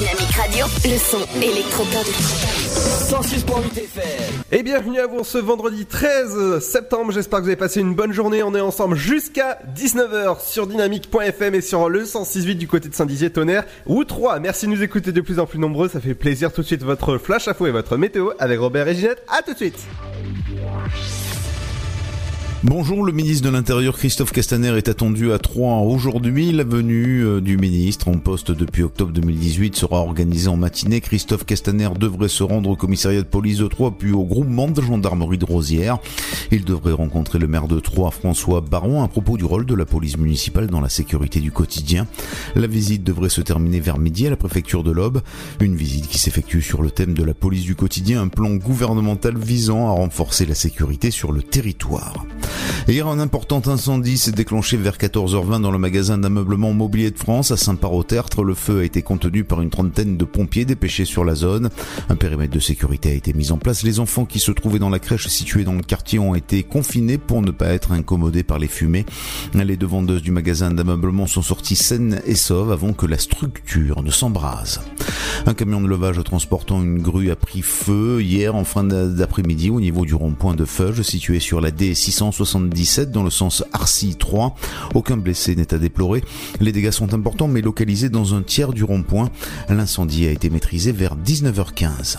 Dynamique Radio. Le son électropop. 106.8 FM. Et bienvenue à vous ce vendredi 13 septembre. J'espère que vous avez passé une bonne journée. On est ensemble jusqu'à 19h sur dynamique.fm et sur le 106.8 du côté de Saint-Dizier, Tonnerre ou 3. Merci de nous écouter de plus en plus nombreux. Ça fait plaisir tout de suite votre flash fou et votre météo avec Robert et Ginette. À tout de suite. Bonjour, le ministre de l'Intérieur Christophe Castaner est attendu à Troyes aujourd'hui. La venue euh, du ministre en poste depuis octobre 2018 sera organisée en matinée. Christophe Castaner devrait se rendre au commissariat de police de Troyes puis au groupement de gendarmerie de Rosière. Il devrait rencontrer le maire de Troyes, François Baron, à propos du rôle de la police municipale dans la sécurité du quotidien. La visite devrait se terminer vers midi à la préfecture de l'Aube. Une visite qui s'effectue sur le thème de la police du quotidien, un plan gouvernemental visant à renforcer la sécurité sur le territoire. Hier, un important incendie s'est déclenché vers 14h20 dans le magasin d'ameublement mobilier de France à Saint-Par-au-Tertre. Le feu a été contenu par une trentaine de pompiers dépêchés sur la zone. Un périmètre de sécurité a été mis en place. Les enfants qui se trouvaient dans la crèche située dans le quartier ont été confinés pour ne pas être incommodés par les fumées. Les deux vendeuses du magasin d'ameublement sont sorties saines et sauves avant que la structure ne s'embrase. Un camion de levage transportant une grue a pris feu hier en fin d'après-midi au niveau du rond-point de Feuge situé sur la D677 dans le sens Arcy 3. Aucun blessé n'est à déplorer. Les dégâts sont importants mais localisés dans un tiers du rond-point. L'incendie a été maîtrisé vers 19h15.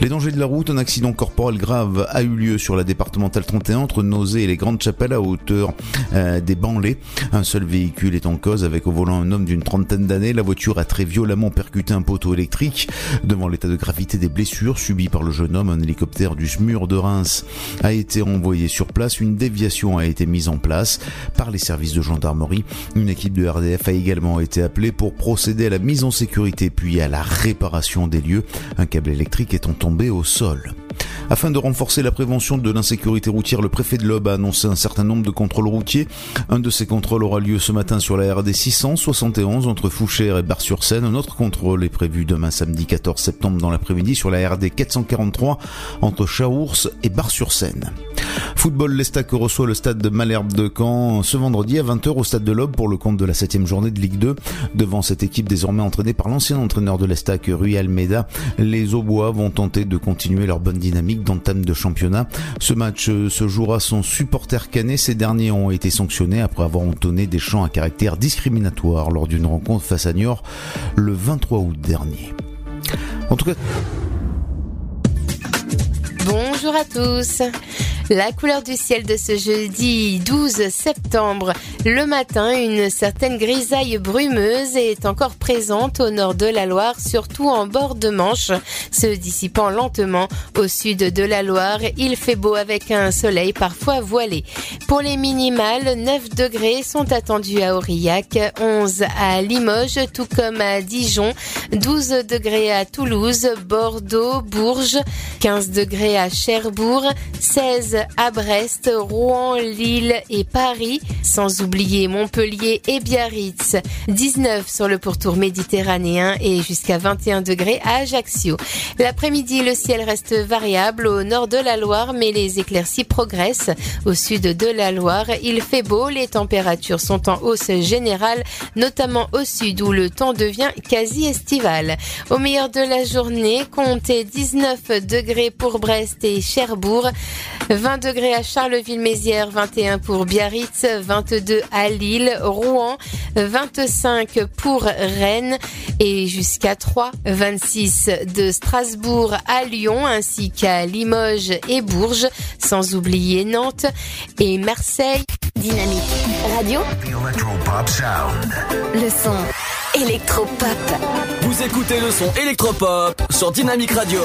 Les dangers de la route, un accident corporel grave a eu lieu sur la départementale 31 entre Nausée et les Grandes Chapelles à hauteur euh, des Banlais. Un seul véhicule est en cause avec au volant un homme d'une trentaine d'années. La voiture a très violemment percuté un poteau électrique. Devant l'état de gravité des blessures subies par le jeune homme, un hélicoptère du SMUR de Reims a été envoyé sur place. Une déviation a été mise en place par les services de gendarmerie. Une équipe de RDF a également été appelée pour procéder à la mise en sécurité puis à la réparation des lieux. Un câble électrique étant tombé au sol. Afin de renforcer la prévention de l'insécurité routière, le préfet de l'Aube a annoncé un certain nombre de contrôles routiers. Un de ces contrôles aura lieu ce matin sur la RD 671 entre Fouchères et Bar-sur-Seine. Un autre contrôle est prévu demain samedi 14 septembre dans l'après-midi sur la RD 443 entre Chaours et Bar-sur-Seine. Football, l'Estac reçoit le stade de Malherbe de Caen ce vendredi à 20h au stade de l'Aube pour le compte de la 7 journée de Ligue 2. Devant cette équipe désormais entraînée par l'ancien entraîneur de l'Estac, Rui Almeida, les Aubois vont tenter de continuer leur bonne dynamique d'entame de championnat. Ce match euh, se jouera sans supporter canet. Ces derniers ont été sanctionnés après avoir entonné des chants à caractère discriminatoire lors d'une rencontre face à Niort le 23 août dernier. En tout cas, Bonjour à tous. La couleur du ciel de ce jeudi 12 septembre. Le matin, une certaine grisaille brumeuse est encore présente au nord de la Loire, surtout en bord de Manche, se dissipant lentement au sud de la Loire. Il fait beau avec un soleil parfois voilé. Pour les minimales, 9 degrés sont attendus à Aurillac, 11 à Limoges, tout comme à Dijon, 12 degrés à Toulouse, Bordeaux, Bourges, 15 degrés à Cherbourg, 16 à Brest, Rouen, Lille et Paris, sans oublier Montpellier et Biarritz, 19 sur le pourtour méditerranéen et jusqu'à 21 degrés à Ajaccio. L'après-midi, le ciel reste variable au nord de la Loire, mais les éclaircies progressent. Au sud de la Loire, il fait beau, les températures sont en hausse générale, notamment au sud où le temps devient quasi estival. Au meilleur de la journée, comptez 19 degrés pour Brest et Cherbourg, 20 degrés à Charleville-Mézières, 21 pour Biarritz, 22 à Lille, Rouen, 25 pour Rennes et jusqu'à 3, 26 de Strasbourg à Lyon ainsi qu'à Limoges et Bourges, sans oublier Nantes et Marseille. Dynamique Radio. The Sound. Le son électropop. Vous écoutez le son électropop sur Dynamique Radio.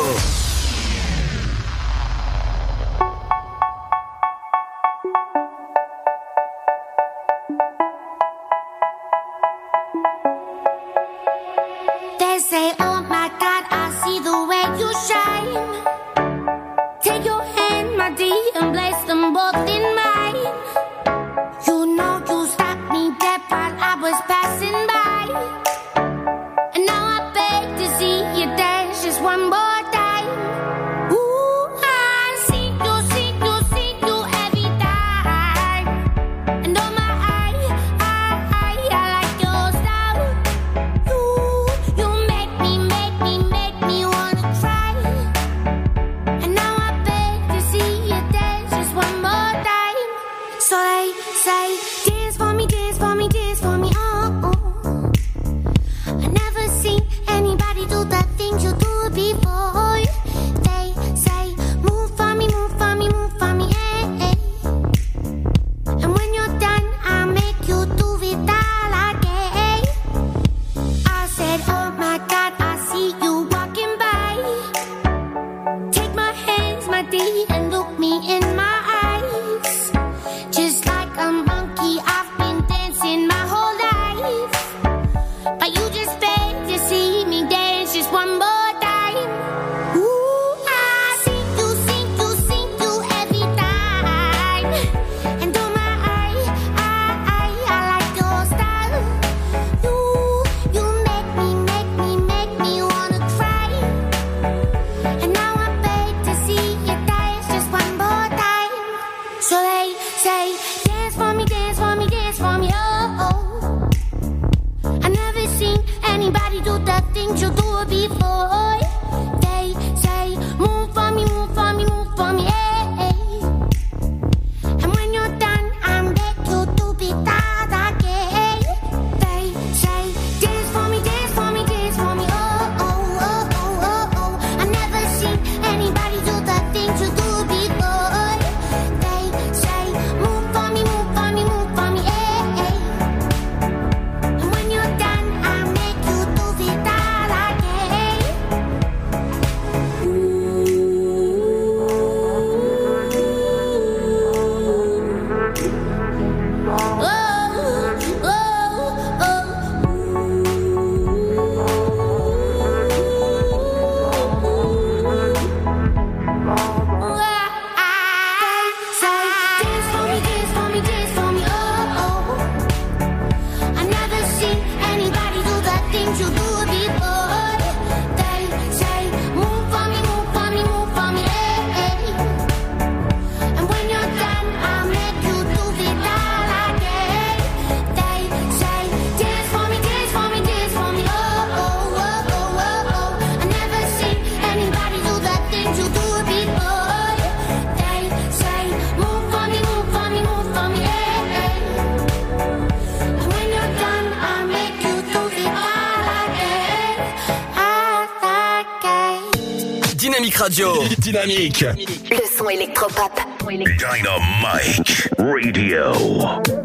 Dynamique. Le son électropop. Dynamite Radio.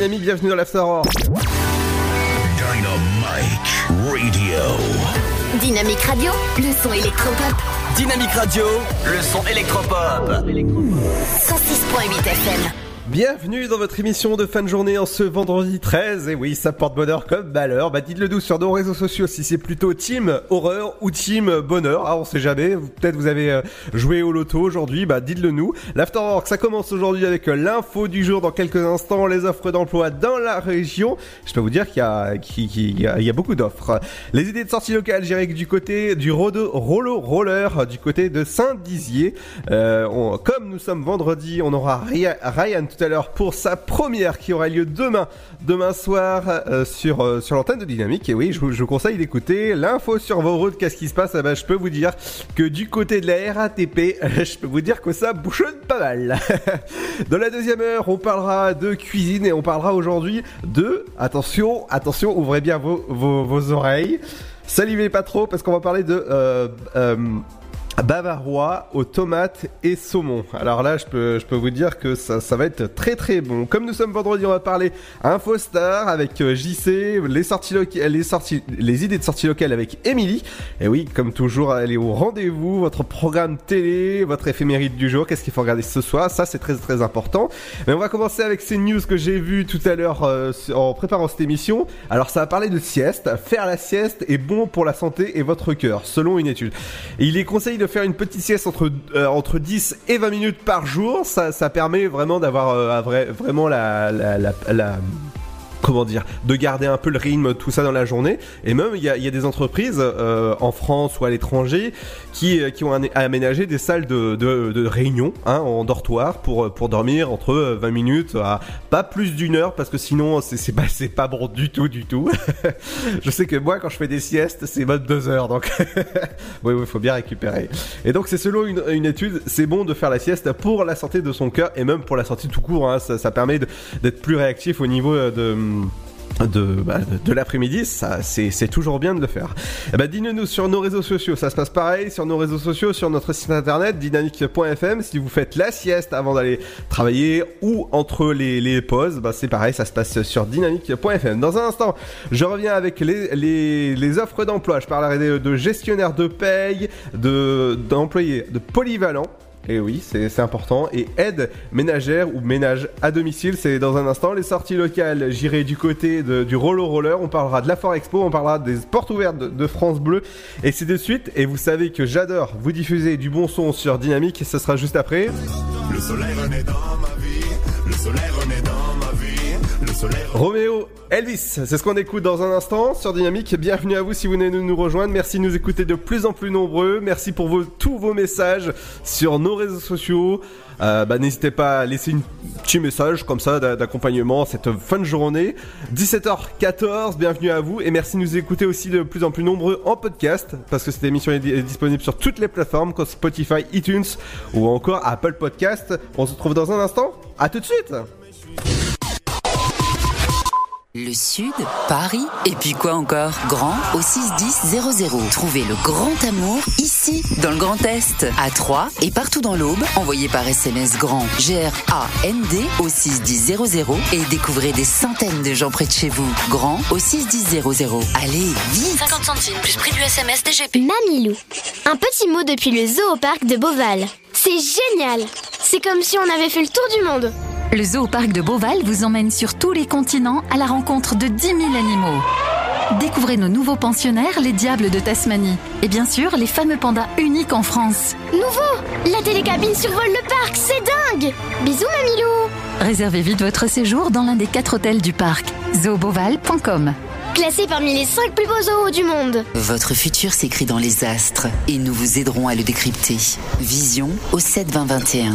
Dynamique, bienvenue dans l'After Hour. Dynamite Radio. Dynamique Radio, le son électropop. Dynamique Radio, le son électropop. 106.8 FM. Bienvenue dans votre émission de fin de journée en ce vendredi 13. Et oui, ça porte bonheur comme malheur. Bah dites-le nous sur nos réseaux sociaux si c'est plutôt team horreur ou team bonheur. Ah, on sait jamais. Peut-être vous avez euh, joué au loto aujourd'hui. Bah dites-le nous. L'Afterwork, ça commence aujourd'hui avec euh, l'info du jour dans quelques instants. Les offres d'emploi dans la région. Je peux vous dire qu'il y a, qu'il y a, beaucoup d'offres. Les idées de sortie locale, j'irai du côté du Rodo, Roller, du côté de Saint-Dizier. Euh, on- comme nous sommes vendredi, on aura Rya- Ryan tout à l'heure pour sa première qui aura lieu demain, demain soir euh, sur euh, sur l'antenne de Dynamique. Et oui, je vous, conseille d'écouter l'info sur vos routes. Qu'est-ce qui se passe? Ah bah, Je peux vous dire que du côté de la RATP, je peux vous dire que ça bouchonne pas mal. Dans la deuxième heure, on parlera de cuisine et on parlera aujourd'hui de attention, attention, ouvrez bien vos vos, vos oreilles. Salivez pas trop parce qu'on va parler de euh, bavarois aux tomates et saumon. Alors là, je peux, je peux vous dire que ça, ça va être très très bon. Comme nous sommes vendredi, on va parler InfoStar avec euh, JC, les sorties les sorties, les idées de sorties locales avec Émilie. Et oui, comme toujours, est au rendez-vous, votre programme télé, votre éphéméride du jour, qu'est-ce qu'il faut regarder ce soir, ça c'est très très important. Mais on va commencer avec ces news que j'ai vues tout à l'heure euh, en préparant cette émission. Alors ça va parler de sieste. Faire la sieste est bon pour la santé et votre cœur, selon une étude. Il est conseillé de faire une petite sieste entre, euh, entre 10 et 20 minutes par jour. Ça, permet vraiment d'avoir euh, vraiment la, la, la- comment dire, de garder un peu le rythme, tout ça dans la journée. Et même, il y a, y a des entreprises euh, en France ou à l'étranger qui, euh, qui ont aménagé des salles de, de, de réunion hein, en dortoir pour, euh, pour dormir entre euh, 20 minutes à pas plus d'une heure parce que sinon c'est pas, pas bon du tout, du tout. je sais que moi, quand je fais des siestes, c'est même deux heures, donc oui, il faut bien récupérer. Et donc, c'est selon une, une étude, c'est bon de faire la sieste pour la santé de son cœur et même pour la santé tout court. hein. ça, ça permet d'être plus réactif au niveau euh, de de, bah, de, de l'après-midi, ça c'est toujours bien de le faire. Eh ben, dites-nous sur nos réseaux sociaux, ça se passe pareil sur nos réseaux sociaux, sur notre site internet dynamique.fm. Si vous faites la sieste avant d'aller travailler ou entre les, les pauses, bah, c'est pareil, ça se passe sur dynamique.fm. Dans un instant, je reviens avec les, les, les offres d'emploi. Je parlerai de, de gestionnaire de paye, de d'employés, de polyvalents. Et oui, c'est important. Et aide ménagère ou ménage à domicile, c'est dans un instant. Les sorties locales, j'irai du côté du Rollo Roller. On parlera de la Fort Expo, on parlera des portes ouvertes de, France Bleu. Et c'est de suite. Et vous savez que j'adore vous diffuser du bon son sur Dynamique. Ce sera juste après. Le soleil renaît dans ma vie. Le soleil renaît dans. Roméo Elvis, c'est ce qu'on écoute dans un instant sur Dynamique. Bienvenue à vous si vous venez nous rejoindre. Merci de nous écouter de plus en plus nombreux. Merci pour tous vos messages sur nos réseaux sociaux. Euh, bah, N'hésitez pas à laisser un petit message comme ça d'a- d'accompagnement cette fin de journée. 17h14, bienvenue à vous et merci de nous écouter aussi de plus en plus nombreux en podcast parce que cette émission est disponible sur toutes les plateformes comme Spotify, iTunes ou encore Apple Podcast. On se retrouve dans un instant. À tout de suite Le Sud, Paris, et puis quoi encore? Grand au 61000. Trouvez le grand amour ici, dans le Grand Est, à Troyes et partout dans l'Aube. Envoyez par SMS grand G-R-A-N-D au 61000 et découvrez des centaines de gens près de chez vous. Grand au 61000. Allez, vite 50 centimes plus prix du SMS DGP. Mamilou. Un petit mot depuis le zoo au parc de Beauval. C'est génial C'est comme si on avait fait le tour du monde. Le zoo parc de Beauval vous emmène sur tous les continents à la rencontre de 10 000 animaux. Découvrez nos nouveaux pensionnaires, les diables de Tasmanie. Et bien sûr, les fameux pandas uniques en France. Nouveau La télécabine survole le parc, c'est dingue Bisous Mamilou Réservez vite votre séjour dans l'un des quatre hôtels du parc. zooboval.com Classé parmi les 5 plus beaux zoos du monde. Votre futur s'écrit dans les astres et nous vous aiderons à le décrypter. Vision au 72021.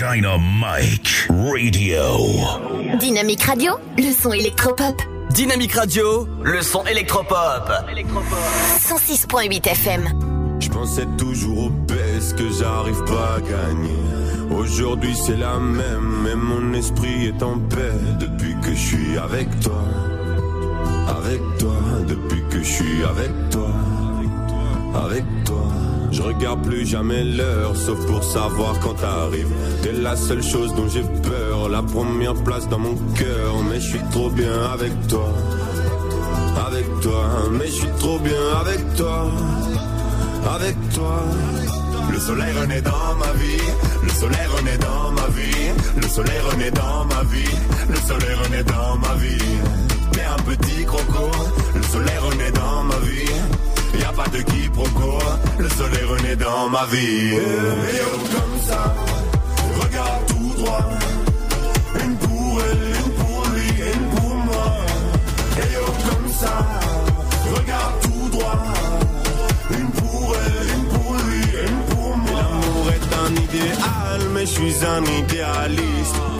Dynamite Radio. Dynamique Radio, le son électropop. Dynamique Radio, le son électropop. 106.8 FM. Je pensais toujours au best que j'arrive pas à gagner. Aujourd'hui c'est la même, mais mon esprit est en paix depuis que je suis avec toi. Avec toi, depuis que je suis avec toi. Avec toi. Je regarde plus jamais l'heure, sauf pour savoir quand t'arrives. T'es la seule chose dont j'ai peur, la première place dans mon cœur. Mais je suis trop bien avec toi. Avec toi, mais je suis trop bien avec toi. Avec toi. Le soleil renaît dans ma vie, le soleil renaît dans ma vie, le soleil renaît dans ma vie, le soleil renaît dans ma vie. T'es un petit croco, le soleil pas de quiproquo, le soleil renaît dans ma vie. Et oh, comme ça, regarde tout droit. Une pour elle, une pour lui, une pour moi. Et oh, comme ça, regarde tout droit. Une pour elle, une pour lui, une pour moi. L'amour est un idéal, mais je suis un idéaliste.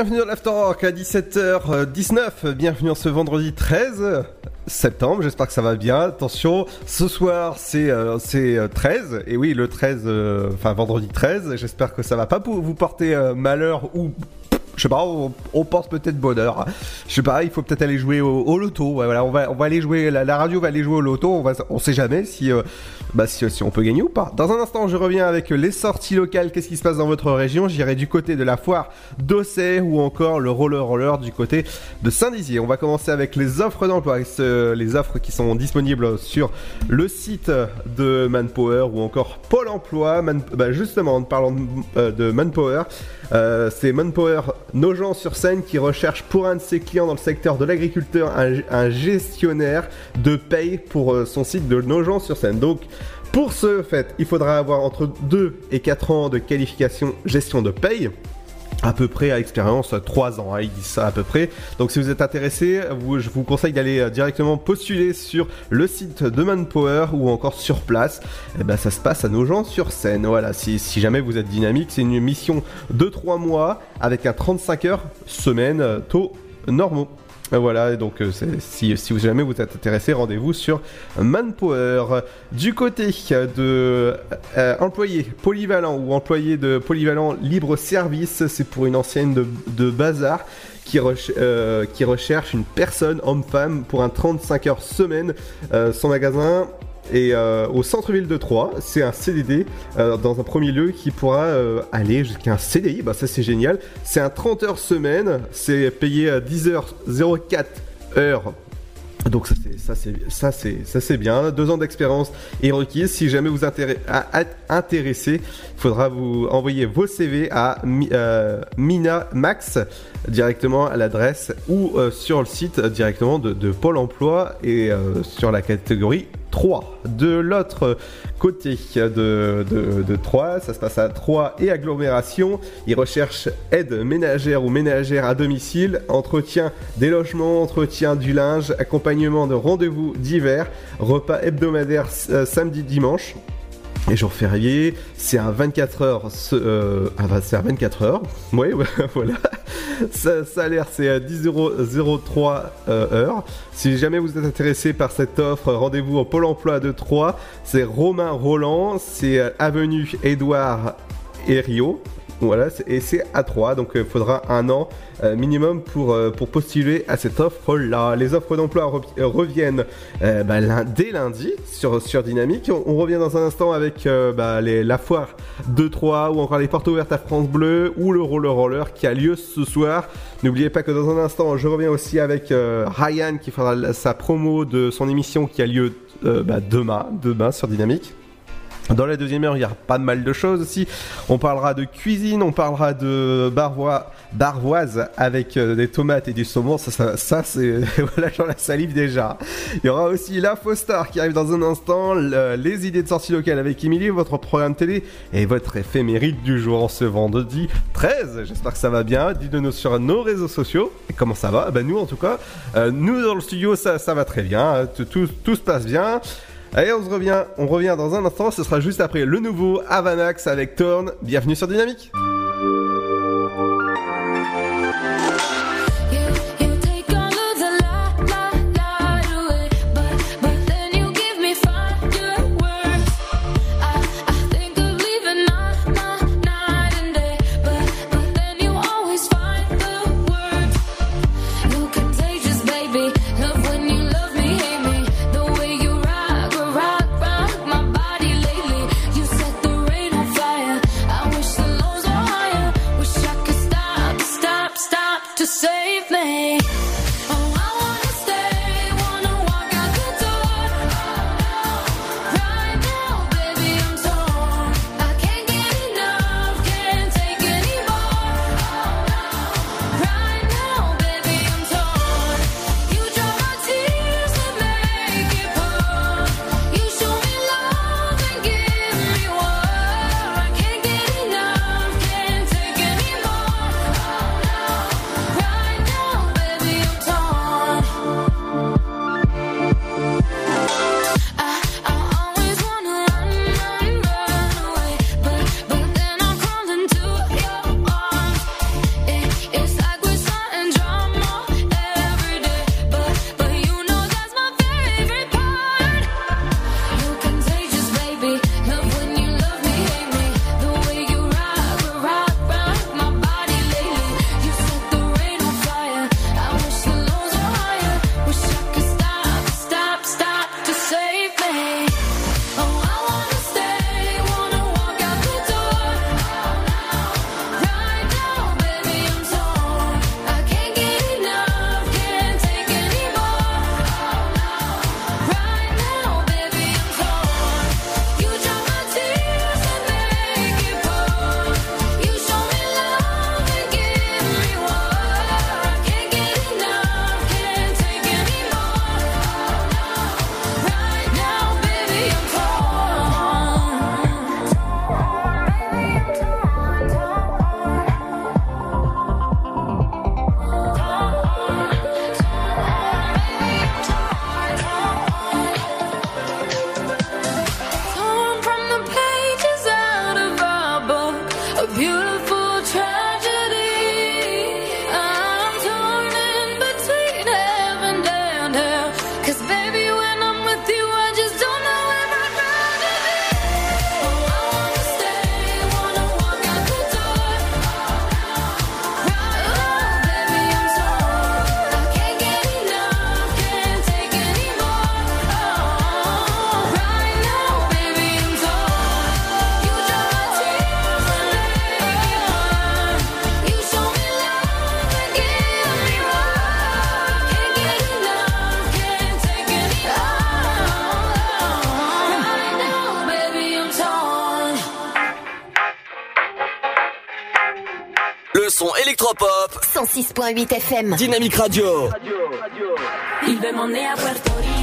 Bienvenue dans l'Afterwork à 17h19. Bienvenue en ce vendredi 13 septembre. J'espère que ça va bien. Attention, ce soir c'est euh, c'est euh, 13 et oui le 13, euh, enfin vendredi 13. J'espère que ça va pas vous porter euh, malheur ou je sais pas, on, on pense peut-être bonheur. Je sais pas, il faut peut-être aller jouer au, au loto. Ouais, voilà, on va, on va aller jouer, la, radio va aller jouer au loto. On va, on sait jamais si, euh, bah, si, si on peut gagner ou pas. Dans un instant, je reviens avec les sorties locales. Qu'est-ce qui se passe dans votre région? J'irai du côté de la foire d'Ossay ou encore le roller roller du côté de Saint-Dizier. On va commencer avec les offres d'emploi, les offres qui sont disponibles sur le site de Manpower ou encore Pôle Emploi. Man- bah, justement, en parlant euh, de Manpower, euh, c'est Manpower Nogent-sur-Seine qui recherche pour un de ses clients dans le secteur de l'agriculteur un, gestionnaire de paye pour euh, son site de Nogent-sur-Seine. Donc, pour ce fait, il faudra avoir entre 2 et 4 ans de qualification gestion de paye. À peu près à expérience 3 ans, hein, ils disent ça à peu près. Donc si vous êtes intéressé, je vous conseille d'aller euh, directement postuler sur le site de Manpower ou encore sur place. Et ben ça se passe à nos gens sur scène. Voilà, si, si jamais vous êtes dynamique, c'est une mission de 3 mois avec un 35 heures semaine euh, taux normaux. Euh, Voilà, donc euh, si, vous- jamais vous êtes intéressé, rendez-vous sur Manpower. Du côté de euh, employé polyvalent ou employé de polyvalent libre service, c'est pour une ancienne de, bazar qui, reche- euh, qui recherche une personne, homme-femme, pour un 35 heures semaine. Euh, son magasin est euh, au centre-ville de Troyes. C'est un CDD euh, dans un premier lieu qui pourra euh, aller jusqu'à un CDI. Bah, ça, c'est génial. C'est un 30 heures semaine. C'est payé à 10 heures 04 heures. Donc ça c'est ça c'est ça c'est ça c'est bien. Deux ans d'expérience est requise. Si jamais vous intéressez, intéressé, il faudra vous envoyer vos CV à Mi- Mina Max directement à l'adresse ou sur le site directement de, Pôle Emploi et sur la catégorie 3. De l'autre côté de, de, 3, ça se passe à 3 et agglomération. Ils recherchent aide ménagère ou ménagère à domicile, entretien des logements, entretien du linge, accompagnement de rendez-vous divers, repas hebdomadaires euh, samedi dimanche. Et jour férié, c'est à 24 heures. ce- c'est à 24 heures. Oui, voilà. Ça, salaire, c'est à 10,03 euh, heures. Si jamais vous êtes intéressé par cette offre, rendez-vous au Pôle emploi de Troyes. C'est Romain Roland, c'est euh, avenue Édouard et Rio. Voilà, et c'est à 3, donc il faudra un an euh, minimum pour, euh, pour postuler à cette offre-là. Les offres d'emploi rev- euh, reviennent euh, bah, dès lundi sur, sur Dynamique. On, revient dans un instant avec euh, bah, la foire de 3 ou encore les portes ouvertes à France Bleu ou le roller roller qui a lieu ce soir. N'oubliez pas que dans un instant, je reviens aussi avec euh, Ryan qui fera sa promo de son émission qui a lieu euh, bah, demain, demain sur Dynamique. Dans la deuxième heure, il y a pas mal de choses aussi. On parlera de cuisine, on parlera de barvois, barvoise avec euh, des tomates et du saumon. Ça, ça, ça, c'est voilà, j'en la salive déjà. Il y aura aussi la Star qui arrive dans un instant, le- les idées de sortie locale avec Émilie, votre programme télé et votre éphéméride du jour en ce vendredi 13. J'espère que ça va bien. Dites-nous sur nos réseaux sociaux. Et comment ça va? Ben nous en tout cas, euh, nous dans le studio, ça, ça va très bien. Tout, tout se passe bien. Allez, on se revient, on revient dans un instant, ce sera juste après le nouveau Havanax avec Torn. Bienvenue sur Dynamique. Son électropop. 106.8 FM. Dynamique Radio. Il veut m'emmener à Puerto Rico.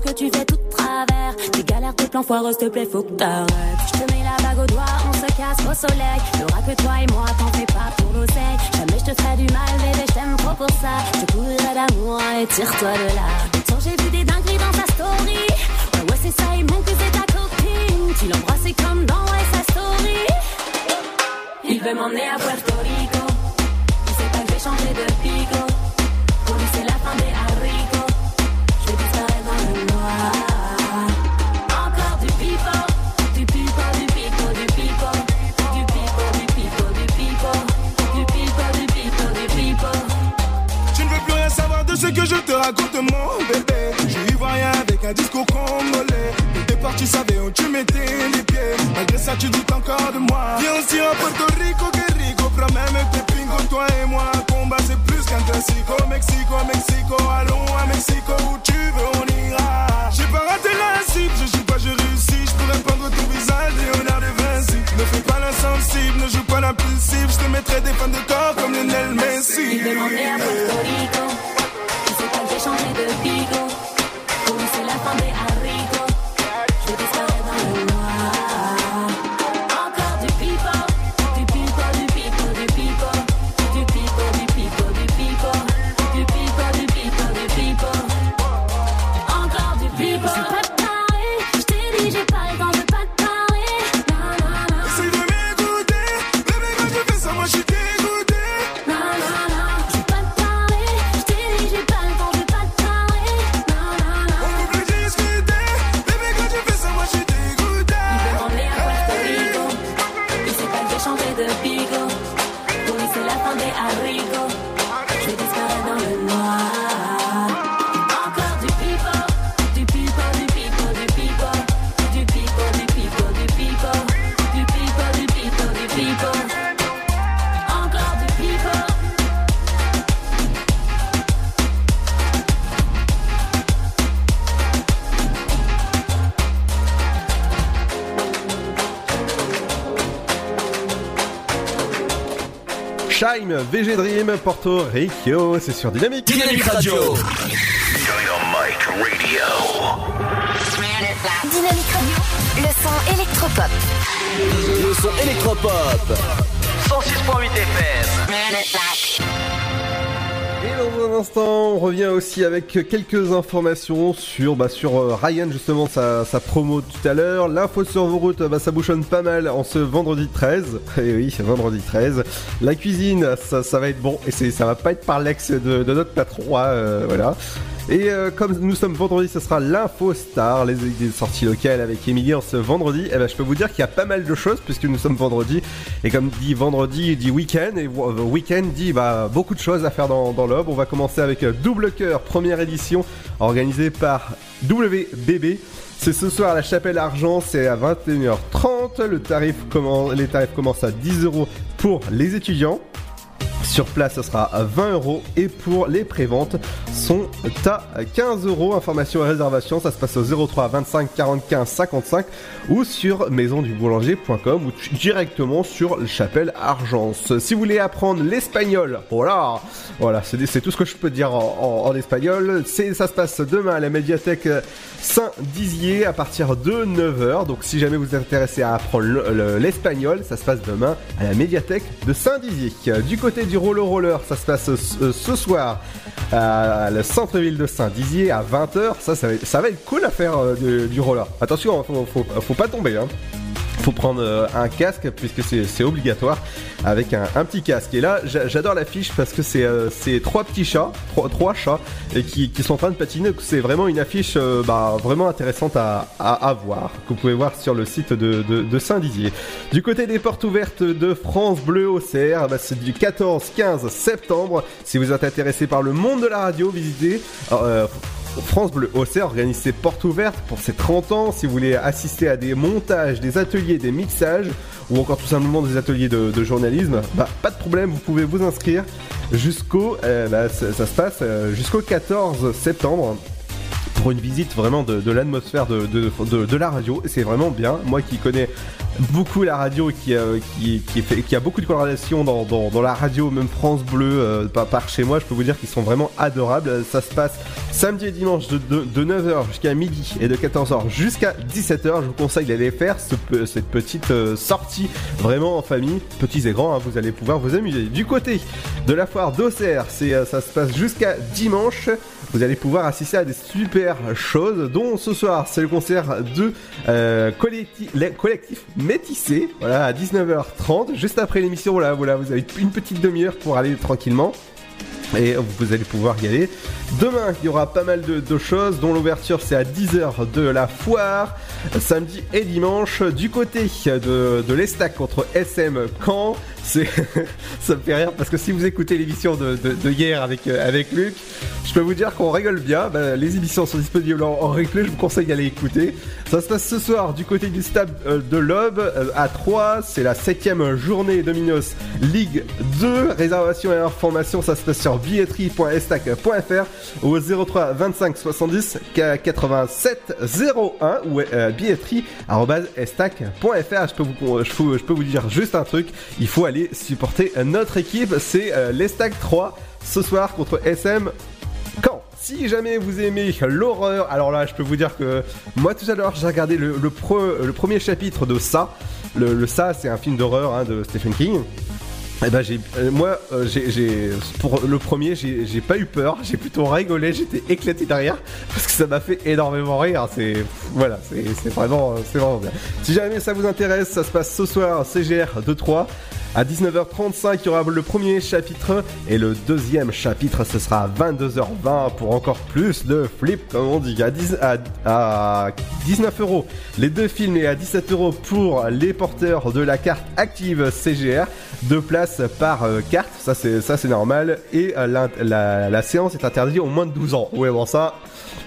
Que tu fais tout de travers. Tes galères, tes plans foireux, s'il te plaît, faut que t'arrêtes. Je te mets la bague au doigt, on se casse au soleil. Y'aura que toi et moi, t'en fais pas pour l'oseille. Jamais je te ferai du mal, bébé, je t'aime trop pour ça. Je couvrirai d'amour et tire-toi de là. Jour, j'ai vu des dingueries dans ta story. Ouais, c'est ça, il manque que c'est ta copine. Tu l'embrasses comme dans ouais, sa story. Il veut m'emmener à Puerto Rico. Il sait pas que je vais changer de pico. Ce que je te raconte, mon bébé. Je suis ivoirien avec un discours congolais. Au départ, tu savais où tu mettais les pieds. Malgré ça, tu doutes encore de moi. Viens aussi à Puerto Rico, que. Prends même tes pingos, toi et moi. Combat, c'est plus qu'un classico. Mexico, Mexico, allons à Mexico. Où tu veux, on ira. J'ai pas raté la cible, je joue pas, je réussis. Je pourrais prendre ton visage, Léonard de Vinci. Ne fais pas l'insensible, ne joue pas l'impulsif. Je te mettrai des fans de corps comme Lionel Messi. Pas que VG Dream, Porto Rico, c'est sur Dynamique. Dynamique Radio. Dynamite Radio. Dynamique Radio. Le son électropop. Le son électropop. 106.8 FM. Un instant, on revient aussi avec quelques informations sur, bah, sur euh, Ryan, justement, sa, sa promo tout à l'heure. L'info sur vos routes, bah, ça bouchonne pas mal en ce vendredi 13. Et oui, c'est vendredi 13. La cuisine, ça, ça va être bon. Et ça va pas être par l'ex de, de notre patron, hein, euh, voilà. Et euh, comme nous sommes vendredi, ce sera l'info star, les, sorties locales avec Émilie en ce vendredi. Et ben, je peux vous dire qu'il y a pas mal de choses puisque nous sommes vendredi. Et comme dit vendredi, dit week-end. Et euh, week-end dit bah, beaucoup de choses à faire dans, dans. On va commencer avec euh, Double Cœur, première édition organisée par WBB. C'est ce soir à la Chapelle Argent, c'est à 21h30. Le tarif commen- les tarifs commencent à 10 euros pour les étudiants. Sur Sur place, ce sera à 20 euros et pour les préventes sont à 15 euros. Information et réservation, ça se passe au 03 25 45 55 ou sur maisonduboulanger.com ou directement sur le chapelle Argence. Si vous voulez apprendre l'espagnol, voilà, voilà, c'est tout ce que je peux dire en, espagnol. Ça se passe demain à la médiathèque Saint-Dizier à partir de 9h. Donc si jamais vous êtes intéressé à apprendre le- le- l'espagnol, ça se passe demain à la médiathèque de Saint-Dizier. Du côté du roller roller, ça se passe ce, ce soir à le centre-ville de Saint-Dizier à 20h. Ça, ça va, être- ça va être cool à faire euh, du, du roller. Attention, faut, faut, faut pas tomber. Hein faut prendre euh, un casque puisque c'est obligatoire avec un, petit casque. Et là, j'a- j'adore l'affiche parce que c'est euh, trois petits chats, trois, chats qui, sont en train de patiner. C'est vraiment une affiche euh, bah, vraiment intéressante à, voir que vous pouvez voir sur le site de, Saint-Dizier. Du côté des portes ouvertes de France Bleu au CR, bah, c'est du 14-15 septembre. Si vous êtes intéressé par le monde de la radio, visitez. France Bleu Auxerre organise ses portes ouvertes pour ses 30 ans. Si vous voulez assister à des montages, des ateliers, des mixages ou encore tout simplement des ateliers de, journalisme, bah, pas de problème, vous pouvez vous inscrire jusqu'au, euh, bah, ça, ça se passe euh, jusqu'au 14 septembre pour une visite vraiment de, l'atmosphère de, de, la radio. C'est vraiment bien. Moi qui connais beaucoup la radio euh, qui, qui, fait- qui a beaucoup de coloration dans, dans, la radio, même France Bleu, euh, par, chez moi, je peux vous dire qu'ils sont vraiment adorables. Ça se passe samedi et dimanche de, de, de 9h jusqu'à midi et de 14h jusqu'à 17h. Je vous conseille d'aller faire cette petite euh, sortie vraiment en famille, petits et grands, hein, vous allez pouvoir vous amuser. Du côté de la foire d'Auxerre, ça se passe jusqu'à dimanche. Vous allez pouvoir assister à des super choses, dont ce soir, c'est le concert de euh, collectif, Métissé, voilà, à 19h30, juste après l'émission, voilà, voilà, vous avez une petite demi-heure pour aller tranquillement. Et vous allez pouvoir y aller. Demain, il y aura pas mal de, de choses, dont l'ouverture c'est à 10h de la foire, samedi et dimanche. Du côté de, de l'Estac contre SM Caen, ça me fait rire parce que si vous écoutez l'émission de, de- de hier avec, euh, avec Luc, je peux vous dire qu'on rigole bien. Bah, les émissions sont disponibles en, replay, je vous conseille d'aller écouter. Ça se passe ce soir du côté du stade euh, de l'Aube euh, à 3. C'est la septième journée Dominos Ligue 2. Réservation et information, ça se passe sur billetterie.estac.fr au 03 25 70 87 01 ou euh. Je peux vous, dire juste un truc. Il faut aller supporter notre équipe. C'est euh, l'Estac 3 ce soir contre SM quand si jamais vous aimez l'horreur, alors là je peux vous dire que moi tout à l'heure j'ai regardé le, le, pre- le premier chapitre de ça. Le, le ça c'est un film d'horreur hein, de Stephen King. Et ben j'ai euh, moi euh, j'ai pour le premier j'ai pas eu peur, j'ai plutôt rigolé, j'étais éclaté derrière parce que ça m'a fait énormément rire. C'est voilà, c'est c'est vraiment c'est vraiment bien. Si jamais ça vous intéresse, ça se passe ce soir CGR 2-3 à 19h35, il y aura le premier chapitre et le deuxième chapitre, ce sera à 22h20 pour encore plus de flip, comme on dit, à, 10 à, à 19 euros. Les deux films et à 17 euros pour les porteurs de la carte active CGR. Deux places par euh, carte, ça c'est ça c'est normal. Et euh, l'int- la, la séance est interdite aux moins de 12 ans. Ouais, bon ça.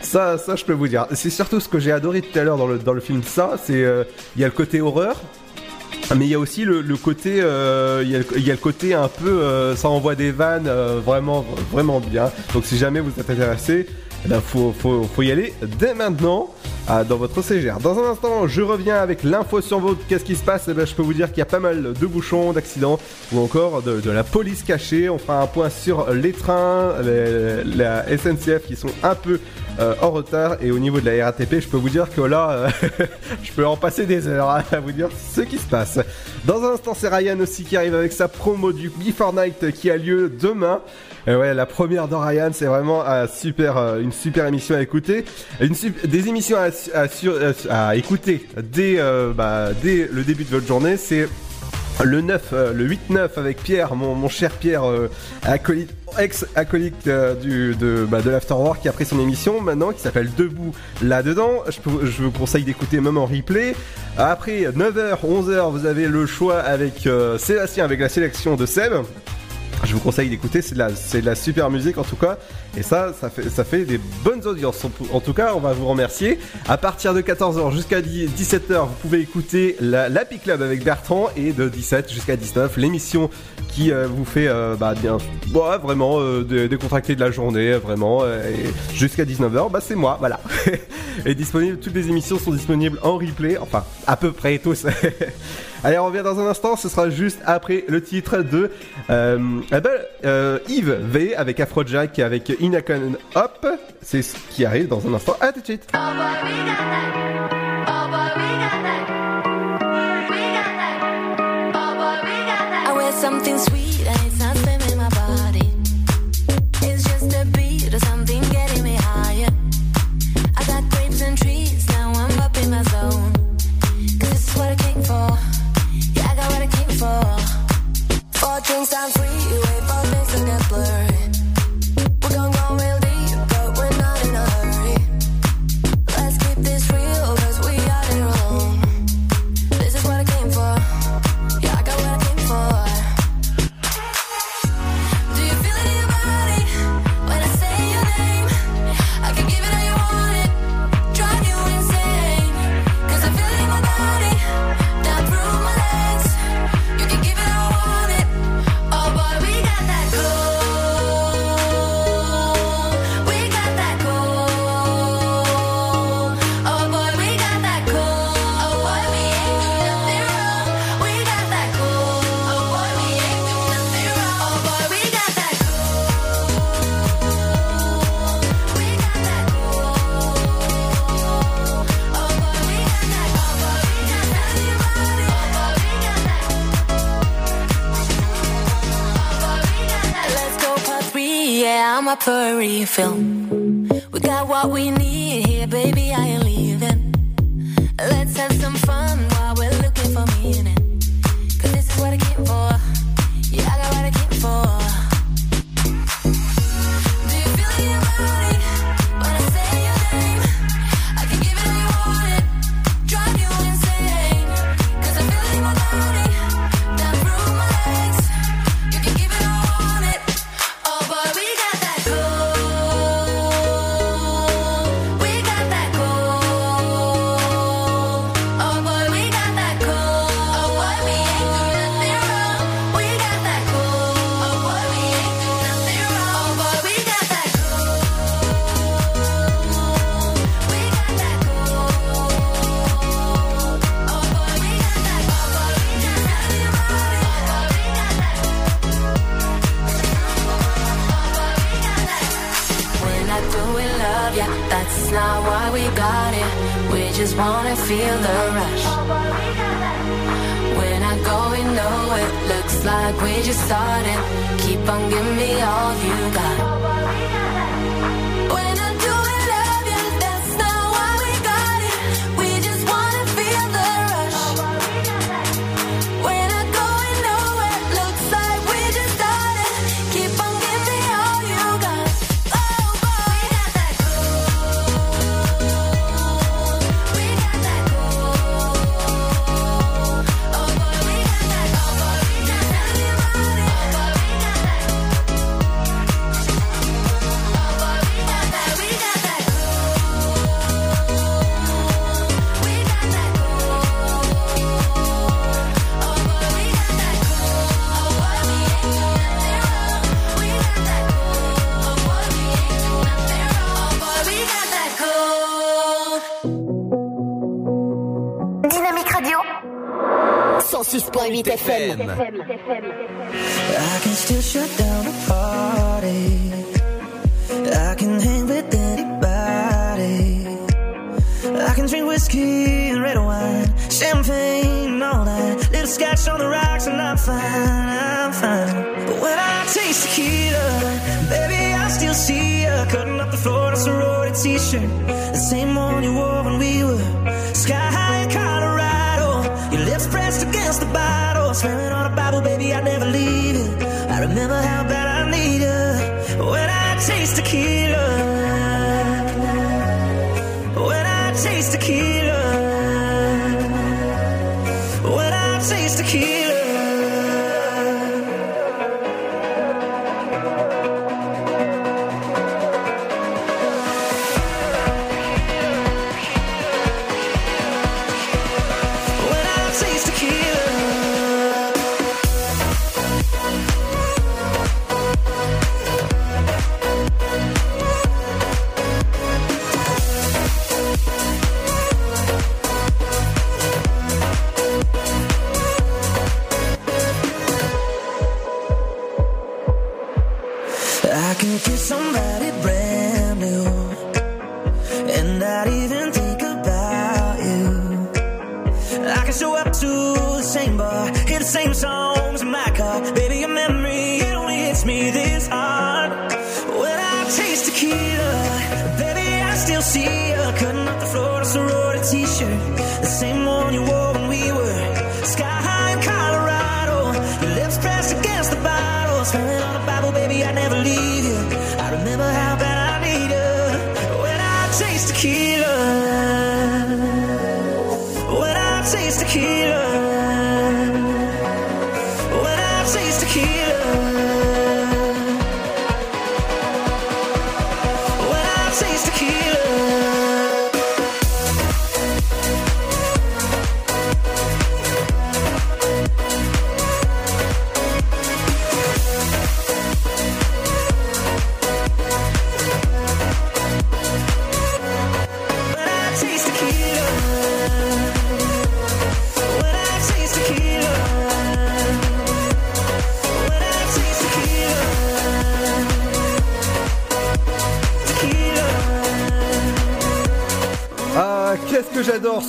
Ça, ça, je peux vous dire. C'est surtout ce que j'ai adoré tout à l'heure dans le, dans le film. Ça, c'est euh, il y a le côté horreur, mais il y a aussi le, le côté, il y, a le- y a le côté un peu, ça envoie des vannes vraiment, vraiment bien. Donc si jamais vous êtes intéressé, eh ben, faut, faut, faut y aller dès maintenant ah, dans votre CGR. Dans un instant, je reviens avec l'info sur votre. Qu'est-ce qui se passe Eh ben, Je peux vous dire qu'il y a pas mal de bouchons, d'accidents ou encore de, la police cachée. On fera un point sur les trains, la SNCF qui sont un peu euh, en retard et au niveau de la RATP, je peux vous dire que là, euh, je peux en passer des heures hein, à vous dire ce qui se passe. Dans un instant, c'est Ryan aussi qui arrive avec sa promo du Before Night qui a lieu demain. Et ouais, la première de Ryan, c'est vraiment un super, euh, une super émission à écouter. Des émissions à, à écouter dès, euh, bah, dès le début de votre journée. C'est le 9, euh, le 8-9 avec Pierre, mon, cher Pierre, euh, acolyte, ex-acolyte euh, de, bah, de l'Afterwork qui a pris son émission maintenant, qui s'appelle Debout là-dedans. Je, vous conseille d'écouter même en replay. Après 9h, 11h, vous avez le choix avec euh, Sébastien, avec la sélection de Seb je vous conseille d'écouter, c'est de, la, de la super musique en tout cas. Et ça, ça fait, ça fait des bonnes audiences. En tout cas, on va vous remercier. À partir de 14h jusqu'à 17h, vous pouvez écouter la, la Club avec Bertrand et de 17 jusqu'à 19, l'émission qui euh, vous fait euh, bah, bien, bah, vraiment euh, décontracter de, la journée, vraiment. Euh, jusqu'à 19h, bah, c'est moi, voilà. et disponible, toutes les émissions sont disponibles en replay, enfin à peu près tous. Allez, on revient dans un instant, ce sera juste après le titre de euh, eh ben, euh Yves V avec Afrojack et avec Inacon Hop. C'est ce qui arrive dans un instant. À tout de suite. Something sweet things I'm free, you wait for things to get blurred. film. We got what we need. FM. I can still shut down a party. I can hang with anybody. I can drink whiskey and red wine, champagne all that. Little scotch on the rocks, and I'm fine. I'm fine. But when I taste tequila, baby, I still see you cutting up the floor in a sorority t-shirt, the same one you wore.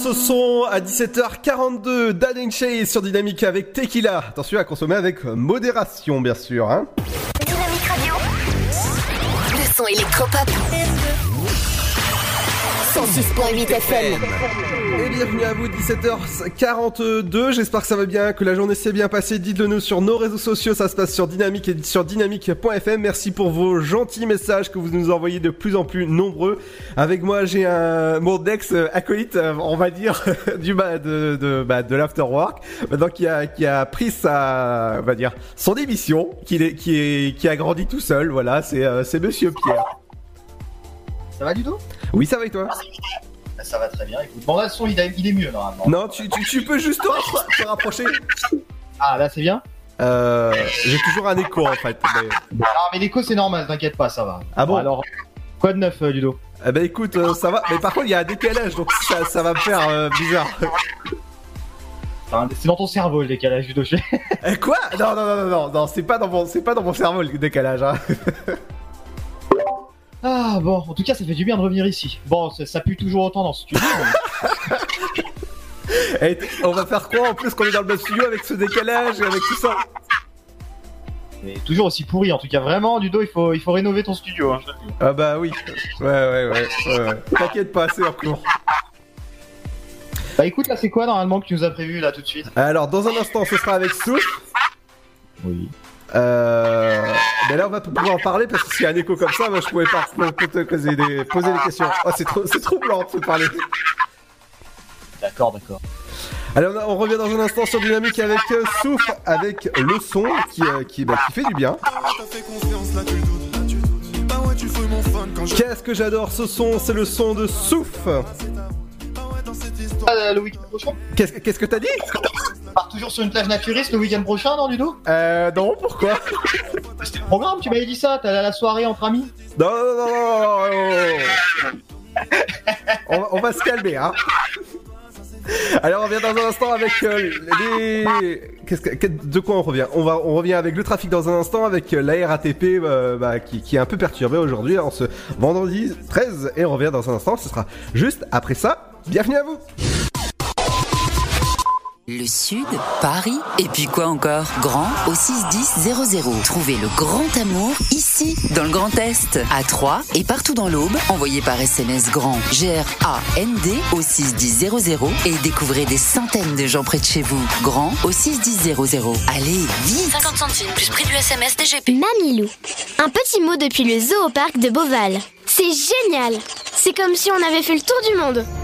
Ce son à 17h42 d'Aden Chase sur Dynamique avec Tequila. Attention à consommer avec modération, bien sûr. Hein. Dynamique Radio. Le son électropop. 106.8 FM. Et bienvenue à vous, 17h42. J'espère que ça va bien, que la journée s'est bien passée. Dites-le nous sur nos réseaux sociaux. Ça se passe sur Dynamique et sur dynamique.fm. Merci pour vos gentils messages que vous nous envoyez de plus en plus nombreux. Avec moi, j'ai un mon ex acolyte, euh, on va dire, du bah, de de bah, de l'afterwork, maintenant qui a qui a pris sa, on va dire, son émission, qui est qui est qui a grandi tout seul. Voilà, c'est euh, c'est Monsieur Pierre. Ça va du tout Oui, ça va et toi? Ça va très bien, écoute. Bon, là, le son, il, a- il est mieux normalement. Non, tu, tu, tu peux juste te, rappro- te rapprocher. Ah, là, c'est bien? Euh, j'ai toujours un écho en fait. mais- Non, mais l'écho, c'est normal, t'inquiète pas, ça va. Ah bon? Alors, quoi de neuf, euh, Ludo? Eh ben écoute, euh, ça va. Mais par contre, il y a un décalage, donc ça, ça va me faire euh, bizarre. C'est dans ton cerveau, le décalage, Ludo. je- Eh, Quoi? Non, non, non, non, non, non, c'est pas dans mon, c'est pas dans mon cerveau le décalage. Hein. Ah, bon, en tout cas, ça fait du bien de revenir ici. Bon, ça, ça pue toujours autant dans ce studio. Eh, on va faire quoi en plus qu'on est dans le même studio avec ce décalage et avec tout ça mais toujours aussi pourri, en tout cas. Vraiment, Ludo, il faut, il faut rénover ton studio. Hein. Ah bah oui. Ouais, ouais, ouais. ouais, ouais. T'inquiète pas, c'est en cours. Bah écoute, là, c'est quoi normalement que tu nous as prévu là tout de suite? Alors, dans un instant, ce sera avec Souffle. Oui. Euh... Mais là, on va pouvoir en parler parce que s'il y a un écho comme ça, moi, je pouvais pas te poser des, poser des questions. Oh, c'est trop, c'est troublant de parler. D'accord, d'accord. Allez, on, a- on revient dans un instant sur Dynamique avec euh, Souffle, avec le son qui, euh, qui, bah, qui fait du bien. Qu'est-ce que j'adore ce son, c'est le son de Souffle. Ah, le week-end prochain Qu'est-ce qu'est-ce que t'as dit? On part toujours sur une plage naturiste le week-end prochain, non, Ludo? Euh, non, pourquoi? C'était le programme, tu m'avais dit ça, t'allais à la soirée entre amis? Non, non, non, non, non, non, non. on, va- on va se calmer, hein. Alors on revient dans un instant avec euh, les. Qu'est-ce que, que- de quoi on revient? On va, on revient avec le trafic dans un instant avec euh, la RATP euh, bah, qui, qui est un peu perturbée aujourd'hui en ce vendredi 13 et on revient dans un instant. Ce sera juste après ça. Bienvenue à vous. Le Sud, Paris, et puis quoi encore? Grand au 61000. Trouvez le grand amour ici, dans le Grand Est, à Troyes et partout dans l'Aube. Envoyez par SMS grand G-R-A-N-D au 61000 et découvrez des centaines de gens près de chez vous. Grand au 61000. Allez, vite 50 centimes plus prix du SMS DGP. Mamilou. Un petit mot depuis le zoo au parc de Beauval. C'est génial C'est comme si on avait fait le tour du monde.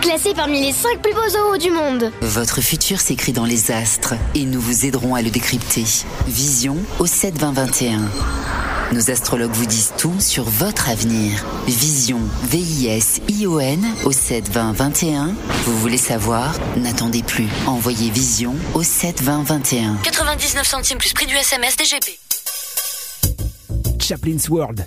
Classé parmi les 5 plus beaux zoos du monde. Votre futur s'écrit dans les astres et nous vous aiderons à le décrypter. Vision au 72021. Nos astrologues vous disent tout sur votre avenir. Vision, V-I-S-I-O-N au 72021. Vous voulez savoir? N'attendez plus. Envoyez Vision au 72021. 99 centimes plus prix du SMS DGP. Chaplin's World,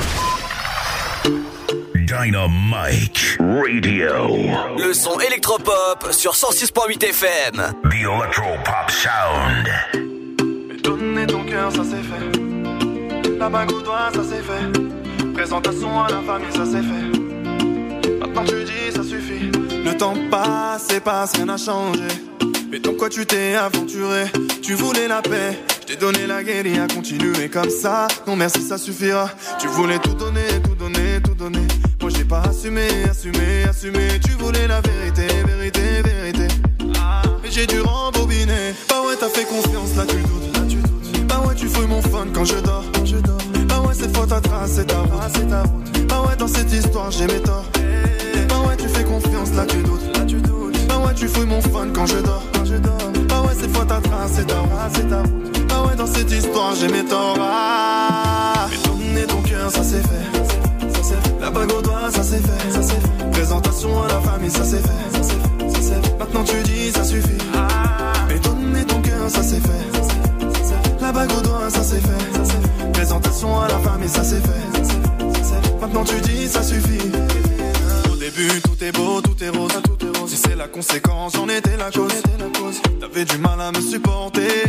Dynamite Radio. Le son électropop sur 106.8 FM. The Electropop Sound. Mais donner ton cœur, ça c'est fait. La bague au doigt, ça c'est fait. Présentation à la famille, ça c'est fait. Maintenant tu dis, ça suffit. Temps passe et passe, rien n'a changé. Mais dans quoi tu t'es aventuré? Tu voulais la paix, je t'ai donné la à continuer comme ça. Non merci, ça suffira. Tu voulais tout donner, tout donner, tout donner. Moi j'ai pas assumé, assumé, assumé. Tu voulais la vérité, vérité, vérité. Mais j'ai dû rembobiner. Bah ouais, t'as fait confiance, là tu doutes. Là, tu doutes. Bah ouais, tu fouilles mon fun quand je dors. Je dors. Bah ouais, cette fois ta trace, c'est ta route. c'est ta route. Bah ouais, dans cette histoire, j'ai mes torts. Tu fais confiance, là tu doutes. Là, tu doutes. Bah ouais, tu fouilles mon fun quand je dors. Quand je dors. Bah ouais, cette fois ta trace, c'est ta c'est ta route. Bah ouais, dans cette histoire, j'ai mes torts. Ah. Mais donner ton cœur, ça c'est fait. La bague au doigt, ça c'est fait. Présentation à la famille, ça c'est fait. Maintenant tu dis, ça suffit. Mais donner ton cœur, ça c'est fait. La bague au doigt, ça c'est fait. Présentation à la famille. Ça c'est fait. Maintenant tu dis, ça suffit. Début, tout est beau, tout est rose. Tout est rose. Si c'est la conséquence, j'en étais la cause. T'avais du mal à me supporter.